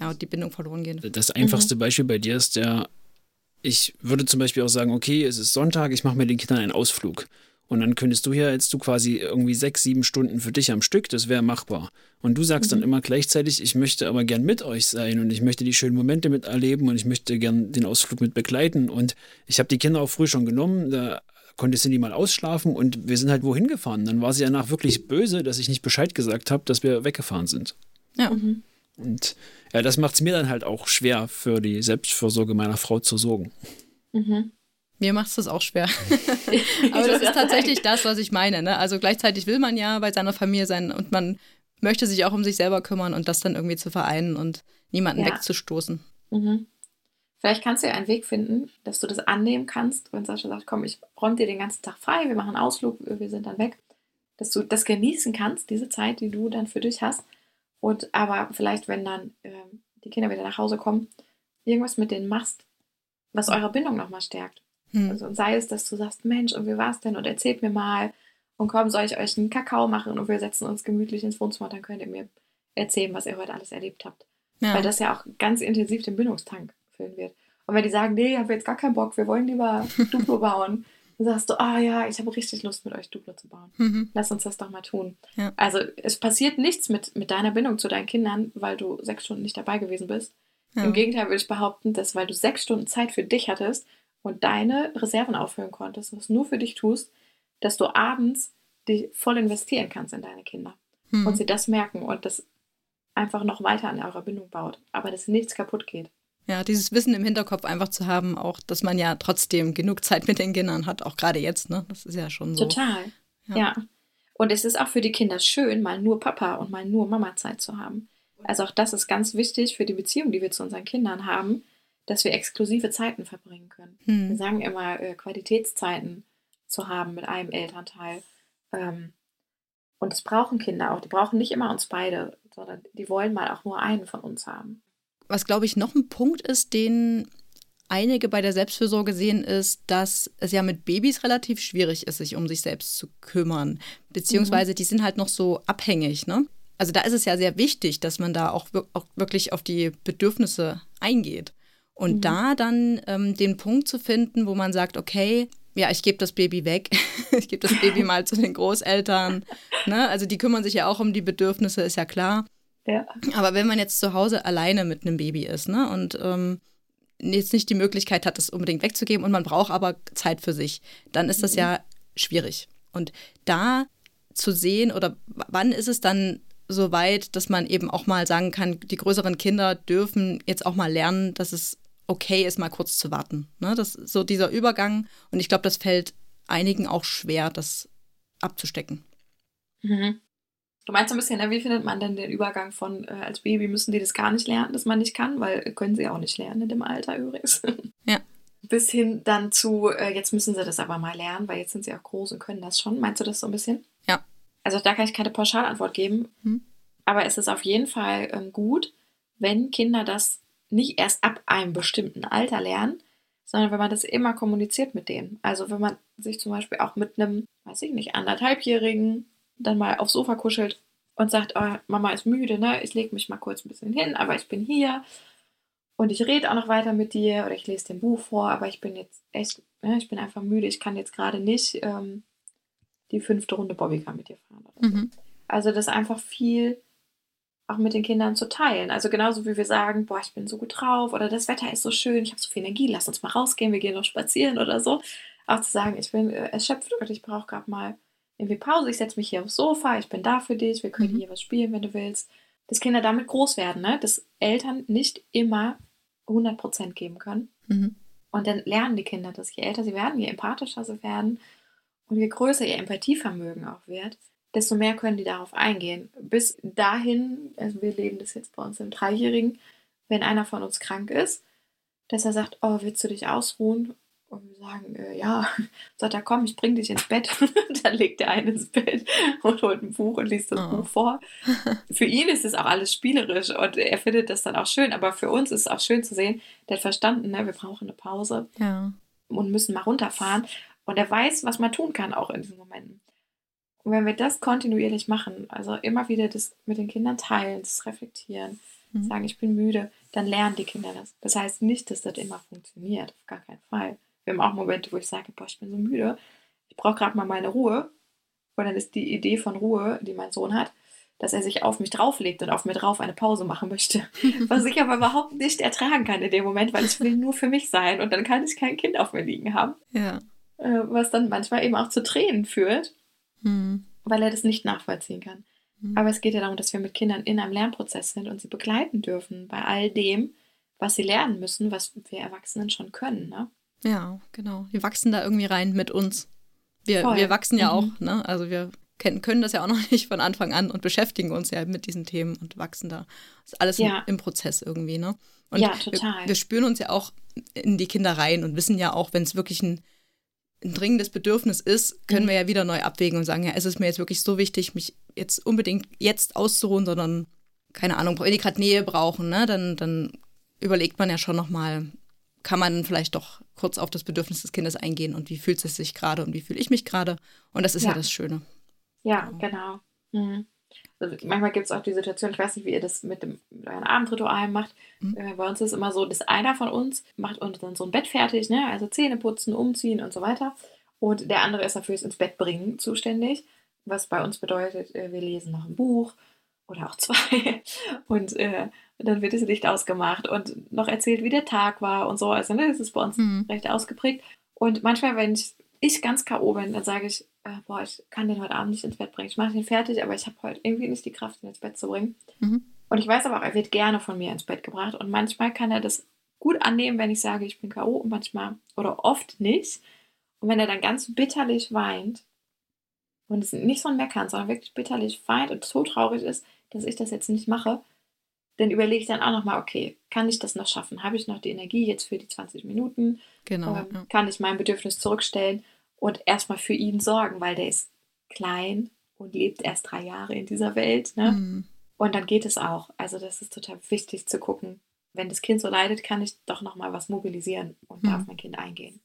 ja, die Bindung verloren gehen. Das einfachste mhm. Beispiel bei dir ist ja, ich würde zum Beispiel auch sagen, okay, es ist Sonntag, ich mache mit den Kindern einen Ausflug. Und dann könntest du ja jetzt du quasi irgendwie sechs, sieben Stunden für dich am Stück, das wäre machbar. Und du sagst mhm. dann immer gleichzeitig, ich möchte aber gern mit euch sein und ich möchte die schönen Momente miterleben und ich möchte gern den Ausflug mit begleiten. Und ich habe die Kinder auch früh schon genommen, da konnte Cindy mal ausschlafen und wir sind halt wohin gefahren. Dann war sie danach wirklich böse, dass ich nicht Bescheid gesagt habe, dass wir weggefahren sind. Ja. Mhm. Und ja, das macht es mir dann halt auch schwer, für die Selbstfürsorge meiner Frau zu sorgen. Mhm. Mir macht es das auch schwer. Aber das ist tatsächlich das, was ich meine. Ne? Also gleichzeitig will man ja bei seiner Familie sein und man möchte sich auch um sich selber kümmern und das dann irgendwie zu vereinen und niemanden ja. wegzustoßen. Mhm. Vielleicht kannst du ja einen Weg finden, dass du das annehmen kannst, wenn Sascha sagt, komm, ich räume dir den ganzen Tag frei, wir machen einen Ausflug, wir sind dann weg. Dass du das genießen kannst, diese Zeit, die du dann für dich hast und aber vielleicht, wenn dann äh, die Kinder wieder nach Hause kommen, irgendwas mit denen machst, was eure Bindung nochmal stärkt. Hm. Also, sei es, dass du sagst, Mensch, und wie war es denn? Und erzählt mir mal. Und komm, soll ich euch einen Kakao machen und wir setzen uns gemütlich ins Wohnzimmer dann könnt ihr mir erzählen, was ihr heute alles erlebt habt. Ja. Weil das ja auch ganz intensiv den Bindungstank füllen wird. Und wenn die sagen, nee, ich habe jetzt gar keinen Bock, wir wollen lieber Duplo bauen, dann sagst du, ah oh, ja, ich habe richtig Lust, mit euch Duplo zu bauen. Mhm. Lass uns das doch mal tun. Ja. Also es passiert nichts mit, mit deiner Bindung zu deinen Kindern, weil du sechs Stunden nicht dabei gewesen bist. Ja. Im Gegenteil würde ich behaupten, dass weil du sechs Stunden Zeit für dich hattest und deine Reserven auffüllen konntest, was nur für dich tust, dass du abends dich voll investieren kannst in deine Kinder. Mhm. Und sie das merken und das einfach noch weiter an eurer Bindung baut. Aber dass nichts kaputt geht. Ja, dieses Wissen im Hinterkopf einfach zu haben, auch, dass man ja trotzdem genug Zeit mit den Kindern hat, auch gerade jetzt, ne? Das ist ja schon so. Total. Ja. ja. Und es ist auch für die Kinder schön, mal nur Papa und mal nur Mama Zeit zu haben. Also auch das ist ganz wichtig für die Beziehung, die wir zu unseren Kindern haben, dass wir exklusive Zeiten verbringen können. Hm. Wir sagen immer, äh, Qualitätszeiten zu haben mit einem Elternteil. Ähm, und das brauchen Kinder auch. Die brauchen nicht immer uns beide, sondern die wollen mal auch nur einen von uns haben. Was, glaube ich, noch ein Punkt ist, den einige bei der Selbstfürsorge sehen, ist, dass es ja mit Babys relativ schwierig ist, sich um sich selbst zu kümmern. Beziehungsweise die sind halt noch so abhängig, ne? Also da ist es ja sehr wichtig, dass man da auch, auch wirklich auf die Bedürfnisse eingeht. Und Mhm. da dann ähm, den Punkt zu finden, wo man sagt, okay, ja, ich gebe das Baby weg, ich gebe das Baby mal zu den Großeltern. Ne? Also die kümmern sich ja auch um die Bedürfnisse, ist ja klar. Ja. Aber wenn man jetzt zu Hause alleine mit einem Baby ist ne, und ähm, jetzt nicht die Möglichkeit hat, das unbedingt wegzugeben und man braucht aber Zeit für sich, dann ist das ja schwierig. Und da zu sehen oder wann ist es dann so weit, dass man eben auch mal sagen kann, die größeren Kinder dürfen jetzt auch mal lernen, dass es okay ist, mal kurz zu warten. Ne? Das so dieser Übergang. Und ich glaube, das fällt einigen auch schwer, das abzustecken. Mhm. Du meinst so ein bisschen, ne, wie findet man denn den Übergang von äh, als Baby müssen die das gar nicht lernen, dass man nicht kann, weil äh, können sie auch nicht lernen in dem Alter übrigens. Ja. Bis hin dann zu, äh, jetzt müssen sie das aber mal lernen, weil jetzt sind sie auch groß und können das schon. Meinst du das so ein bisschen? Ja. Also da kann ich keine Pauschalantwort geben. Mhm. Aber es ist auf jeden Fall ähm, gut, wenn Kinder das nicht erst ab einem bestimmten Alter lernen, sondern wenn man das immer kommuniziert mit denen. Also wenn man sich zum Beispiel auch mit einem, weiß ich nicht, anderthalbjährigen dann mal aufs Sofa kuschelt und sagt, oh, Mama ist müde, ne? Ich lege mich mal kurz ein bisschen hin, aber ich bin hier und ich rede auch noch weiter mit dir oder ich lese ein Buch vor, aber ich bin jetzt echt, ne, ich bin einfach müde, ich kann jetzt gerade nicht ähm, die fünfte Runde Bobbycar mit dir fahren. Mhm. Also das einfach viel auch mit den Kindern zu teilen. Also genauso wie wir sagen, boah, ich bin so gut drauf oder das Wetter ist so schön, ich habe so viel Energie, lass uns mal rausgehen, wir gehen noch spazieren oder so. Auch zu sagen, ich bin erschöpft und ich brauche gerade mal irgendwie Pause, ich setze mich hier aufs Sofa, ich bin da für dich, wir können Mhm. hier was spielen, wenn du willst. Dass Kinder damit groß werden, ne? dass Eltern nicht immer 100% geben können. Mhm. Und dann lernen die Kinder das. Je älter sie werden, je empathischer sie werden und je größer ihr Empathievermögen auch wird, desto mehr können die darauf eingehen. Bis dahin, also wir leben das jetzt bei uns im Dreijährigen, wenn einer von uns krank ist, dass er sagt, oh, willst du dich ausruhen? Und wir sagen, äh, ja, sagt er, komm, ich bring dich ins Bett. dann legt er einen ins Bett und holt ein Buch und liest das Oh. Buch vor. Für ihn ist es auch alles spielerisch und er findet das dann auch schön. Aber für uns ist es auch schön zu sehen, der hat verstanden, ne, wir brauchen eine Pause Ja. und müssen mal runterfahren. Und er weiß, was man tun kann, auch in diesen Momenten. Und wenn wir das kontinuierlich machen, also immer wieder das mit den Kindern teilen, das reflektieren, Mhm. sagen, ich bin müde, dann lernen die Kinder das. Das heißt nicht, dass das immer funktioniert, auf gar keinen Fall. Wir haben auch Momente, wo ich sage, boah, ich bin so müde, ich brauche gerade mal meine Ruhe. Und dann ist die Idee von Ruhe, die mein Sohn hat, dass er sich auf mich drauflegt und auf mir drauf eine Pause machen möchte. Was ich aber überhaupt nicht ertragen kann in dem Moment, weil ich will nur für mich sein und dann kann ich kein Kind auf mir liegen haben. Ja. Äh, was dann manchmal eben auch zu Tränen führt, Mhm. weil er das nicht nachvollziehen kann. Mhm. Aber es geht ja darum, dass wir mit Kindern in einem Lernprozess sind und sie begleiten dürfen bei all dem, was sie lernen müssen, was wir Erwachsenen schon können. Ne? Ja, genau. Die wachsen da irgendwie rein mit uns. Wir, Voll. wir wachsen ja Mhm. auch, ne? Also wir kennen, können das ja auch noch nicht von Anfang an und beschäftigen uns ja mit diesen Themen und wachsen da. Das ist alles Ja. im, im Prozess irgendwie, ne? Und Ja, total. Wir, wir spüren uns ja auch in die Kinder rein und wissen ja auch, wenn es wirklich ein, ein dringendes Bedürfnis ist, können Mhm. wir ja wieder neu abwägen und sagen, ja, ist es mir jetzt wirklich so wichtig, mich jetzt unbedingt jetzt auszuruhen, sondern keine Ahnung, wenn die gerade Nähe brauchen, ne? Dann, dann überlegt man ja schon nochmal, kann man vielleicht doch kurz auf das Bedürfnis des Kindes eingehen und wie fühlt es sich gerade und wie fühle ich mich gerade. Und das ist ja, Ja. das Schöne. Ja, genau. Mhm. Also manchmal gibt es auch die Situation, ich weiß nicht, wie ihr das mit, dem, mit euren Abendritualen macht. Mhm. Äh, bei uns ist es immer so, dass einer von uns macht uns dann so ein Bett fertig, ne? also Zähne putzen, umziehen und so weiter. Und der andere ist dafür ins Bett bringen zuständig, was bei uns bedeutet, äh, wir lesen noch ein Buch oder auch zwei und äh, dann wird das Licht ausgemacht und noch erzählt, wie der Tag war und so. Also ne, das ist bei uns Mhm. recht ausgeprägt. Und manchmal, wenn ich, ich ganz K.O. bin, dann sage ich, äh, boah, ich kann den heute Abend nicht ins Bett bringen. Ich mache den fertig, aber ich habe heute irgendwie nicht die Kraft, ihn ins Bett zu bringen. Mhm. Und ich weiß aber auch, er wird gerne von mir ins Bett gebracht. Und manchmal kann er das gut annehmen, wenn ich sage, ich bin K.O. und manchmal oder oft nicht. Und wenn er dann ganz bitterlich weint, und es nicht so ein Meckern, sondern wirklich bitterlich weint und so traurig ist, dass ich das jetzt nicht mache, dann überlege ich dann auch nochmal, okay, kann ich das noch schaffen? Habe ich noch die Energie jetzt für die 20 Minuten? Genau. Ähm, ja. Kann ich mein Bedürfnis zurückstellen und erstmal für ihn sorgen, weil der ist klein und lebt erst drei Jahre in dieser Welt. Ne? Mhm. Und dann geht es auch. Also das ist total wichtig zu gucken. Wenn das Kind so leidet, kann ich doch nochmal was mobilisieren und Mhm. darf mein Kind eingehen.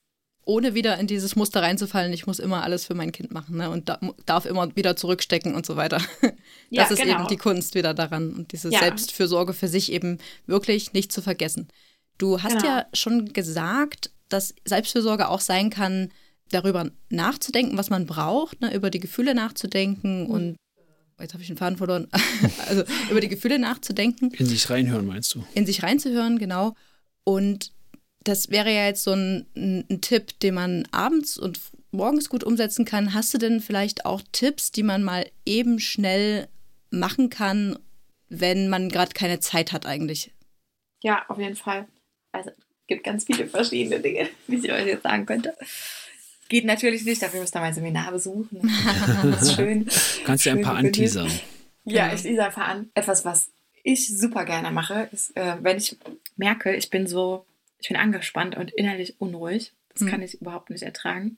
Ohne wieder in dieses Muster reinzufallen, ich muss immer alles für mein Kind machen ne? und da, darf immer wieder zurückstecken und so weiter. Das Ja, ist genau. eben die Kunst wieder daran und diese Ja. Selbstfürsorge für sich eben wirklich nicht zu vergessen. Du hast Genau. ja schon gesagt, dass Selbstfürsorge auch sein kann, darüber nachzudenken, was man braucht, ne? über die Gefühle nachzudenken Mhm. und jetzt habe ich den Faden verloren. also über die Gefühle nachzudenken In sich reinhören, meinst du? in sich reinzuhören, genau. Und das wäre ja jetzt so ein, ein, ein Tipp, den man abends und morgens gut umsetzen kann. Hast du denn vielleicht auch Tipps, die man mal eben schnell machen kann, wenn man gerade keine Zeit hat eigentlich? Ja, auf jeden Fall. Also es gibt ganz viele verschiedene Dinge, die ich euch jetzt sagen könnte. Geht natürlich nicht, dafür müsst ihr mein Seminar besuchen. Das ist schön. Kannst du ja ein paar anteasern. Ja, Ja. ich lese einfach an. Etwas, was ich super gerne mache, ist, äh, wenn ich merke, ich bin so, ich bin angespannt und innerlich unruhig. Das Mhm. kann ich überhaupt nicht ertragen.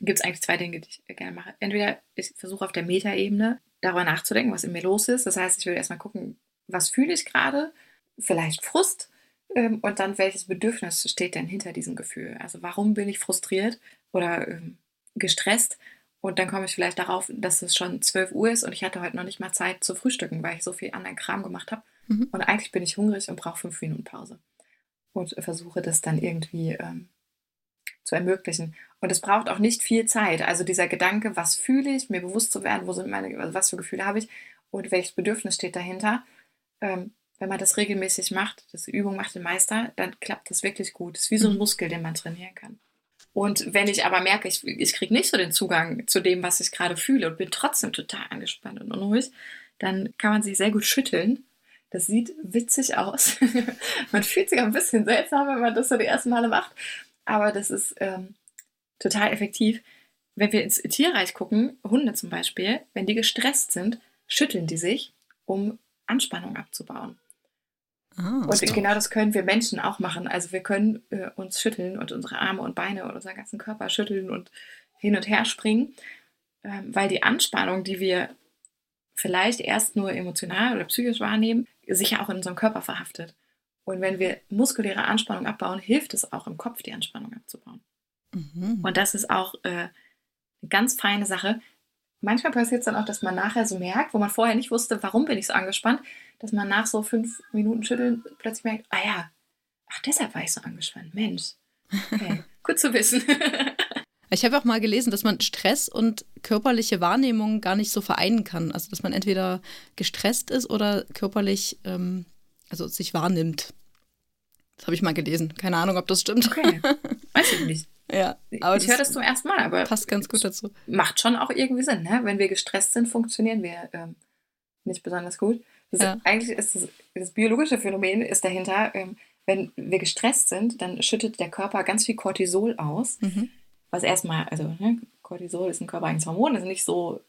Gibt es eigentlich zwei Dinge, die ich gerne mache. Entweder ich versuche auf der Metaebene darüber nachzudenken, was in mir los ist. Das heißt, ich will erstmal gucken, was fühle ich gerade, vielleicht Frust ähm, und dann welches Bedürfnis steht denn hinter diesem Gefühl. Also warum bin ich frustriert oder ähm, gestresst und dann komme ich vielleicht darauf, dass es schon 12 Uhr ist und ich hatte heute noch nicht mal Zeit zu frühstücken, weil ich so viel anderen Kram gemacht habe. Mhm. Und eigentlich bin ich hungrig und brauche fünf Minuten Pause. Und versuche das dann irgendwie ähm, zu ermöglichen. Und es braucht auch nicht viel Zeit. Also dieser Gedanke, was fühle ich, mir bewusst zu werden, wo sind meine, also was für Gefühle habe ich und welches Bedürfnis steht dahinter. Ähm, wenn man das regelmäßig macht, das Übung macht den Meister, dann klappt das wirklich gut. Das ist wie so ein Mhm. Muskel, den man trainieren kann. Und wenn ich aber merke, ich, ich kriege nicht so den Zugang zu dem, was ich gerade fühle und bin trotzdem total angespannt und unruhig, dann kann man sich sehr gut schütteln. Das sieht witzig aus. man fühlt sich ein bisschen seltsam, wenn man das so die ersten Male macht. Aber das ist ähm, total effektiv. Wenn wir ins Tierreich gucken, Hunde zum Beispiel, wenn die gestresst sind, schütteln die sich, um Anspannung abzubauen. Ah, Und genau das können wir Menschen auch machen. Also wir können äh, uns schütteln und unsere Arme und Beine und unseren ganzen Körper schütteln und hin und her springen, ähm, weil die Anspannung, die wir vielleicht erst nur emotional oder psychisch wahrnehmen, sich ja auch in unserem Körper verhaftet. Und wenn wir muskuläre Anspannung abbauen, hilft es auch im Kopf, die Anspannung abzubauen. mhm. Und das ist auch äh, eine ganz feine Sache. Manchmal passiert es dann auch, dass man nachher so merkt, wo man vorher nicht wusste, warum bin ich so angespannt, dass man nach so fünf Minuten Schütteln plötzlich merkt, ah ja, ach deshalb war ich so angespannt. Mensch, okay, gut zu wissen. Ich habe auch mal gelesen, dass man Stress und körperliche Wahrnehmung gar nicht so vereinen kann. Also, dass man entweder gestresst ist oder körperlich, ähm, also sich wahrnimmt. Das habe ich mal gelesen. Keine Ahnung, ob das stimmt. Okay, weiß ich nicht. Ja, aber ich höre das zum ersten Mal, aber passt ganz gut dazu. macht schon auch irgendwie Sinn. Ne? Wenn wir gestresst sind, funktionieren wir ähm, nicht besonders gut. Das Ja. ist, eigentlich ist das, das biologische Phänomen ist dahinter, ähm, wenn wir gestresst sind, dann schüttet der Körper ganz viel Cortisol aus. Mhm. Was erstmal, also ne, Cortisol ist ein körpereigenes Hormon, das ist nicht so,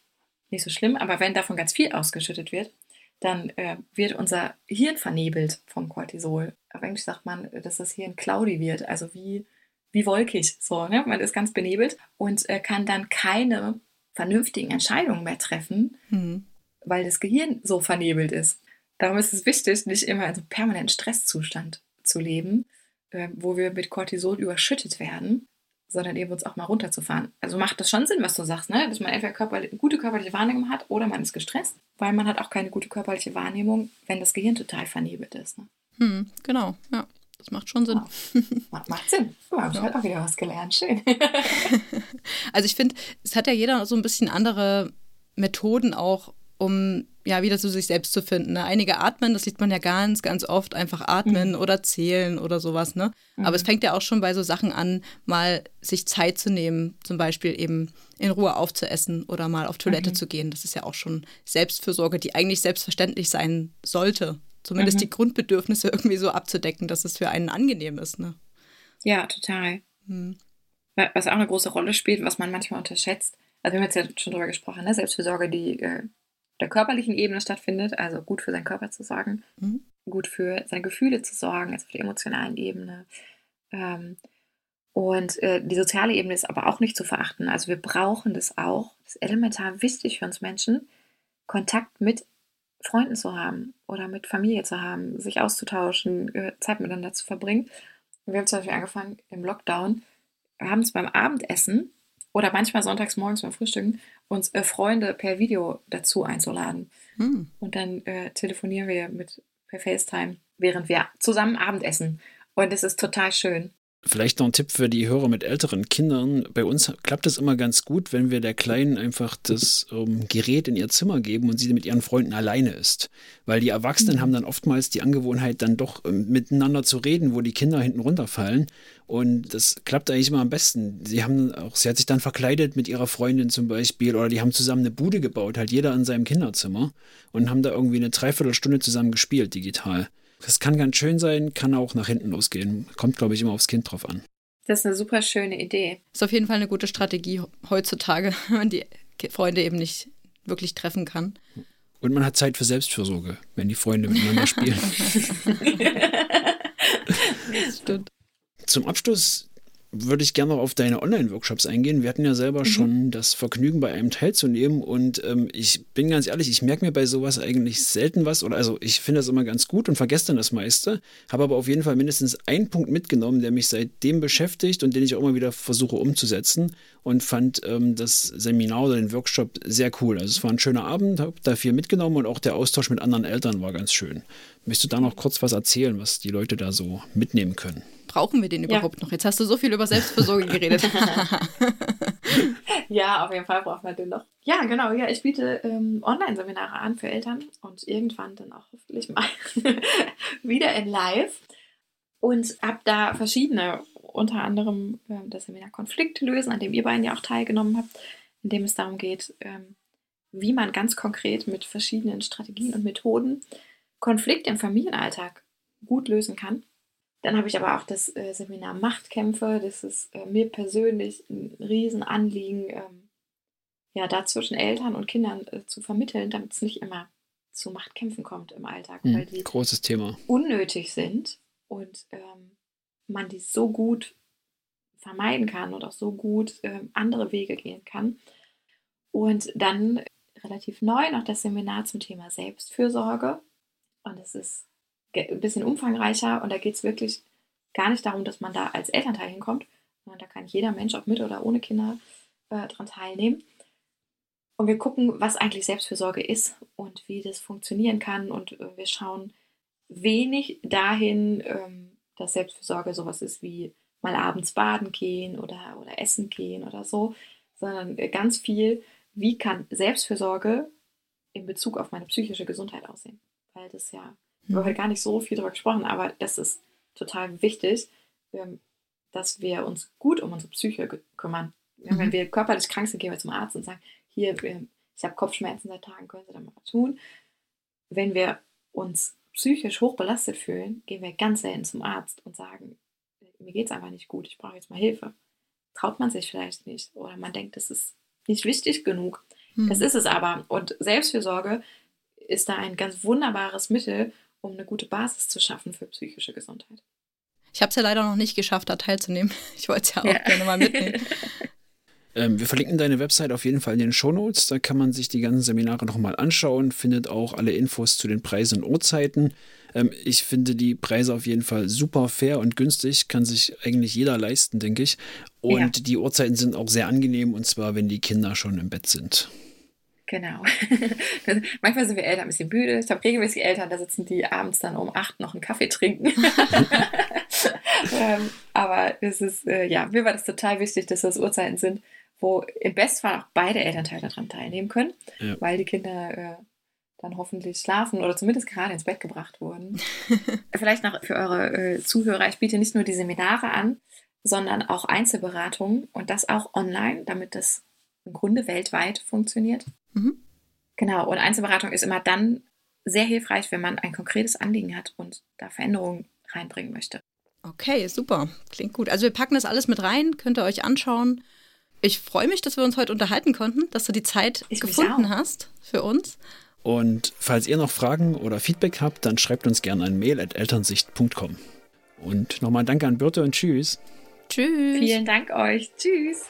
nicht so schlimm, aber wenn davon ganz viel ausgeschüttet wird, dann äh, wird unser Hirn vernebelt vom Cortisol. Auf Englisch sagt man, dass das Hirn cloudy wird, also wie, wie wolkig. So, ne? Man ist ganz benebelt und äh, kann dann keine vernünftigen Entscheidungen mehr treffen, Mhm. Weil das Gehirn so vernebelt ist. Darum ist es wichtig, nicht immer in so einem permanenten Stresszustand zu leben, äh, wo wir mit Cortisol überschüttet werden, sondern eben uns auch mal runterzufahren. Also macht das schon Sinn, was du sagst, ne? dass man entweder körperlich, gute körperliche Wahrnehmung hat oder man ist gestresst, weil man hat auch keine gute körperliche Wahrnehmung, wenn das Gehirn total vernebelt ist. Ne? Mhm. Genau, ja. Das macht schon Sinn. Macht, macht Sinn. Guck mal, hab ich heute auch wieder was gelernt. Schön. Also ich finde, es hat ja jeder so ein bisschen andere Methoden auch, um ja wieder zu sich selbst zu finden. Ne? Einige atmen, das sieht man ja ganz, ganz oft, einfach atmen oder zählen oder sowas. Ne? Aber es fängt ja auch schon bei so Sachen an, mal sich Zeit zu nehmen, zum Beispiel eben in Ruhe aufzuessen oder mal auf Toilette zu gehen. Das ist ja auch schon Selbstfürsorge, die eigentlich selbstverständlich sein sollte. Zumindest die Grundbedürfnisse irgendwie so abzudecken, dass es für einen angenehm ist. Ne? Ja, total. Hm. Wa- Was auch eine große Rolle spielt, was man manchmal unterschätzt. Also wir haben jetzt ja schon drüber gesprochen, ne? Selbstfürsorge, die äh, der körperlichen Ebene stattfindet, also gut für seinen Körper zu sorgen. Mhm. gut für seine Gefühle zu sorgen, also auf der emotionalen Ebene. Ähm, und äh, die soziale Ebene ist aber auch nicht zu verachten. Also wir brauchen das auch. Das ist elementar wichtig für uns Menschen, Kontakt mit Freunden zu haben oder mit Familie zu haben, sich auszutauschen, äh, Zeit miteinander zu verbringen. Wir haben zum Beispiel angefangen im Lockdown, haben es beim Abendessen oder manchmal sonntags morgens beim Frühstücken uns äh, Freunde per Video dazu einzuladen. Hm. Und dann äh, telefonieren wir mit per FaceTime, während wir zusammen Abendessen. Und es ist total schön. Vielleicht noch ein Tipp für die Hörer mit älteren Kindern. Bei uns klappt es immer ganz gut, wenn wir der Kleinen einfach das ähm, Gerät in ihr Zimmer geben und sie mit ihren Freunden alleine ist. Weil die Erwachsenen mhm. haben dann oftmals die Angewohnheit, dann doch ähm, miteinander zu reden, wo die Kinder hinten runterfallen. Und das klappt eigentlich immer am besten. Sie haben auch, sie hat sich dann verkleidet mit ihrer Freundin zum Beispiel oder die haben zusammen eine Bude gebaut, halt jeder in seinem Kinderzimmer und haben da irgendwie eine Dreiviertelstunde zusammen gespielt, digital. Das kann ganz schön sein, kann auch nach hinten losgehen. Kommt, glaube ich, immer aufs Kind drauf an. Das ist eine super schöne Idee. Ist auf jeden Fall eine gute Strategie heutzutage, wenn man die Freunde eben nicht wirklich treffen kann. Und man hat Zeit für Selbstfürsorge, wenn die Freunde miteinander spielen. das stimmt. Zum Abschluss würde ich gerne noch auf deine Online-Workshops eingehen. Wir hatten ja selber mhm. schon das Vergnügen, bei einem teilzunehmen. Und ähm, ich bin ganz ehrlich, ich merke mir bei sowas eigentlich selten was. Oder also ich finde das immer ganz gut und vergesse dann das meiste. Habe aber auf jeden Fall mindestens einen Punkt mitgenommen, der mich seitdem beschäftigt und den ich auch immer wieder versuche umzusetzen. Und fand ähm, das Seminar oder den Workshop sehr cool. Also es war ein schöner Abend, habe da viel mitgenommen und auch der Austausch mit anderen Eltern war ganz schön. Möchtest du da noch kurz was erzählen, was die Leute da so mitnehmen können? Brauchen wir den überhaupt ja. noch? Jetzt hast du so viel über Selbstversorgung geredet. ja, auf jeden Fall brauchen wir den noch. Ja, genau. Ja, ich biete ähm, Online-Seminare an für Eltern und irgendwann dann auch hoffentlich mal wieder in Live. Und habe da verschiedene, unter anderem äh, das Seminar Konflikte lösen, an dem ihr beiden ja auch teilgenommen habt, in dem es darum geht, ähm, wie man ganz konkret mit verschiedenen Strategien und Methoden Konflikt im Familienalltag gut lösen kann. Dann habe ich aber auch das äh, Seminar Machtkämpfe. Das ist äh, mir persönlich ein Riesenanliegen, ähm, ja, da zwischen Eltern und Kindern äh, zu vermitteln, damit es nicht immer zu Machtkämpfen kommt im Alltag, mhm, weil die großes Thema. unnötig sind und ähm, man die so gut vermeiden kann und auch so gut ähm, andere Wege gehen kann. Und dann relativ neu noch das Seminar zum Thema Selbstfürsorge. Und es ist ein bisschen umfangreicher und da geht es wirklich gar nicht darum, dass man da als Elternteil hinkommt, sondern da kann jeder Mensch, auch mit oder ohne Kinder, äh, daran teilnehmen. Und wir gucken, was eigentlich Selbstfürsorge ist und wie das funktionieren kann. Und äh, wir schauen wenig dahin, ähm, dass Selbstfürsorge sowas ist wie mal abends baden gehen oder, oder essen gehen oder so, sondern äh, ganz viel, wie kann Selbstfürsorge in Bezug auf meine psychische Gesundheit aussehen weil das ja, wir haben heute gar nicht so viel darüber gesprochen, aber das ist total wichtig, ähm, dass wir uns gut um unsere Psyche kümmern. Mhm. Wenn wir körperlich krank sind, gehen wir zum Arzt und sagen, hier, ich habe Kopfschmerzen seit Tagen, können Sie da mal was tun? Wenn wir uns psychisch hoch belastet fühlen, gehen wir ganz selten zum Arzt und sagen, mir geht es einfach nicht gut, ich brauche jetzt mal Hilfe. Traut man sich vielleicht nicht oder man denkt, das ist nicht wichtig genug. Mhm. Das ist es aber. Und Selbstfürsorge ist da ein ganz wunderbares Mittel, um eine gute Basis zu schaffen für psychische Gesundheit. Ich habe es ja leider noch nicht geschafft, da teilzunehmen. Ich wollte es ja auch ja. gerne mal mitnehmen. Ähm, wir verlinken deine Website auf jeden Fall in den Shownotes. Da kann man sich die ganzen Seminare nochmal anschauen, findet auch alle Infos zu den Preisen und Uhrzeiten. Ähm, ich finde die Preise auf jeden Fall super fair und günstig, kann sich eigentlich jeder leisten, denke ich. Und ja. die Uhrzeiten sind auch sehr angenehm, und zwar, wenn die Kinder schon im Bett sind. Genau. Manchmal sind wir Eltern ein bisschen müde. Ich habe regelmäßig Eltern, da sitzen die abends dann um acht noch einen Kaffee trinken. ähm, aber es ist, äh, ja, mir war das total wichtig, dass das Uhrzeiten sind, wo im Bestfall auch beide Elternteile daran teilnehmen können, ja. weil die Kinder äh, dann hoffentlich schlafen oder zumindest gerade ins Bett gebracht wurden. Vielleicht noch für eure äh, Zuhörer, ich biete nicht nur die Seminare an, sondern auch Einzelberatungen und das auch online, damit das im Grunde weltweit funktioniert. Mhm. Genau, und Einzelberatung ist immer dann sehr hilfreich, wenn man ein konkretes Anliegen hat und da Veränderungen reinbringen möchte. Okay, super. Klingt gut. Also wir packen das alles mit rein, könnt ihr euch anschauen. Ich freue mich, dass wir uns heute unterhalten konnten, dass du die Zeit ich gefunden hast für uns. Und falls ihr noch Fragen oder Feedback habt, dann schreibt uns gerne ein Mail at elternsicht.com. Und nochmal danke an Birte und tschüss. Tschüss. Vielen Dank euch. Tschüss.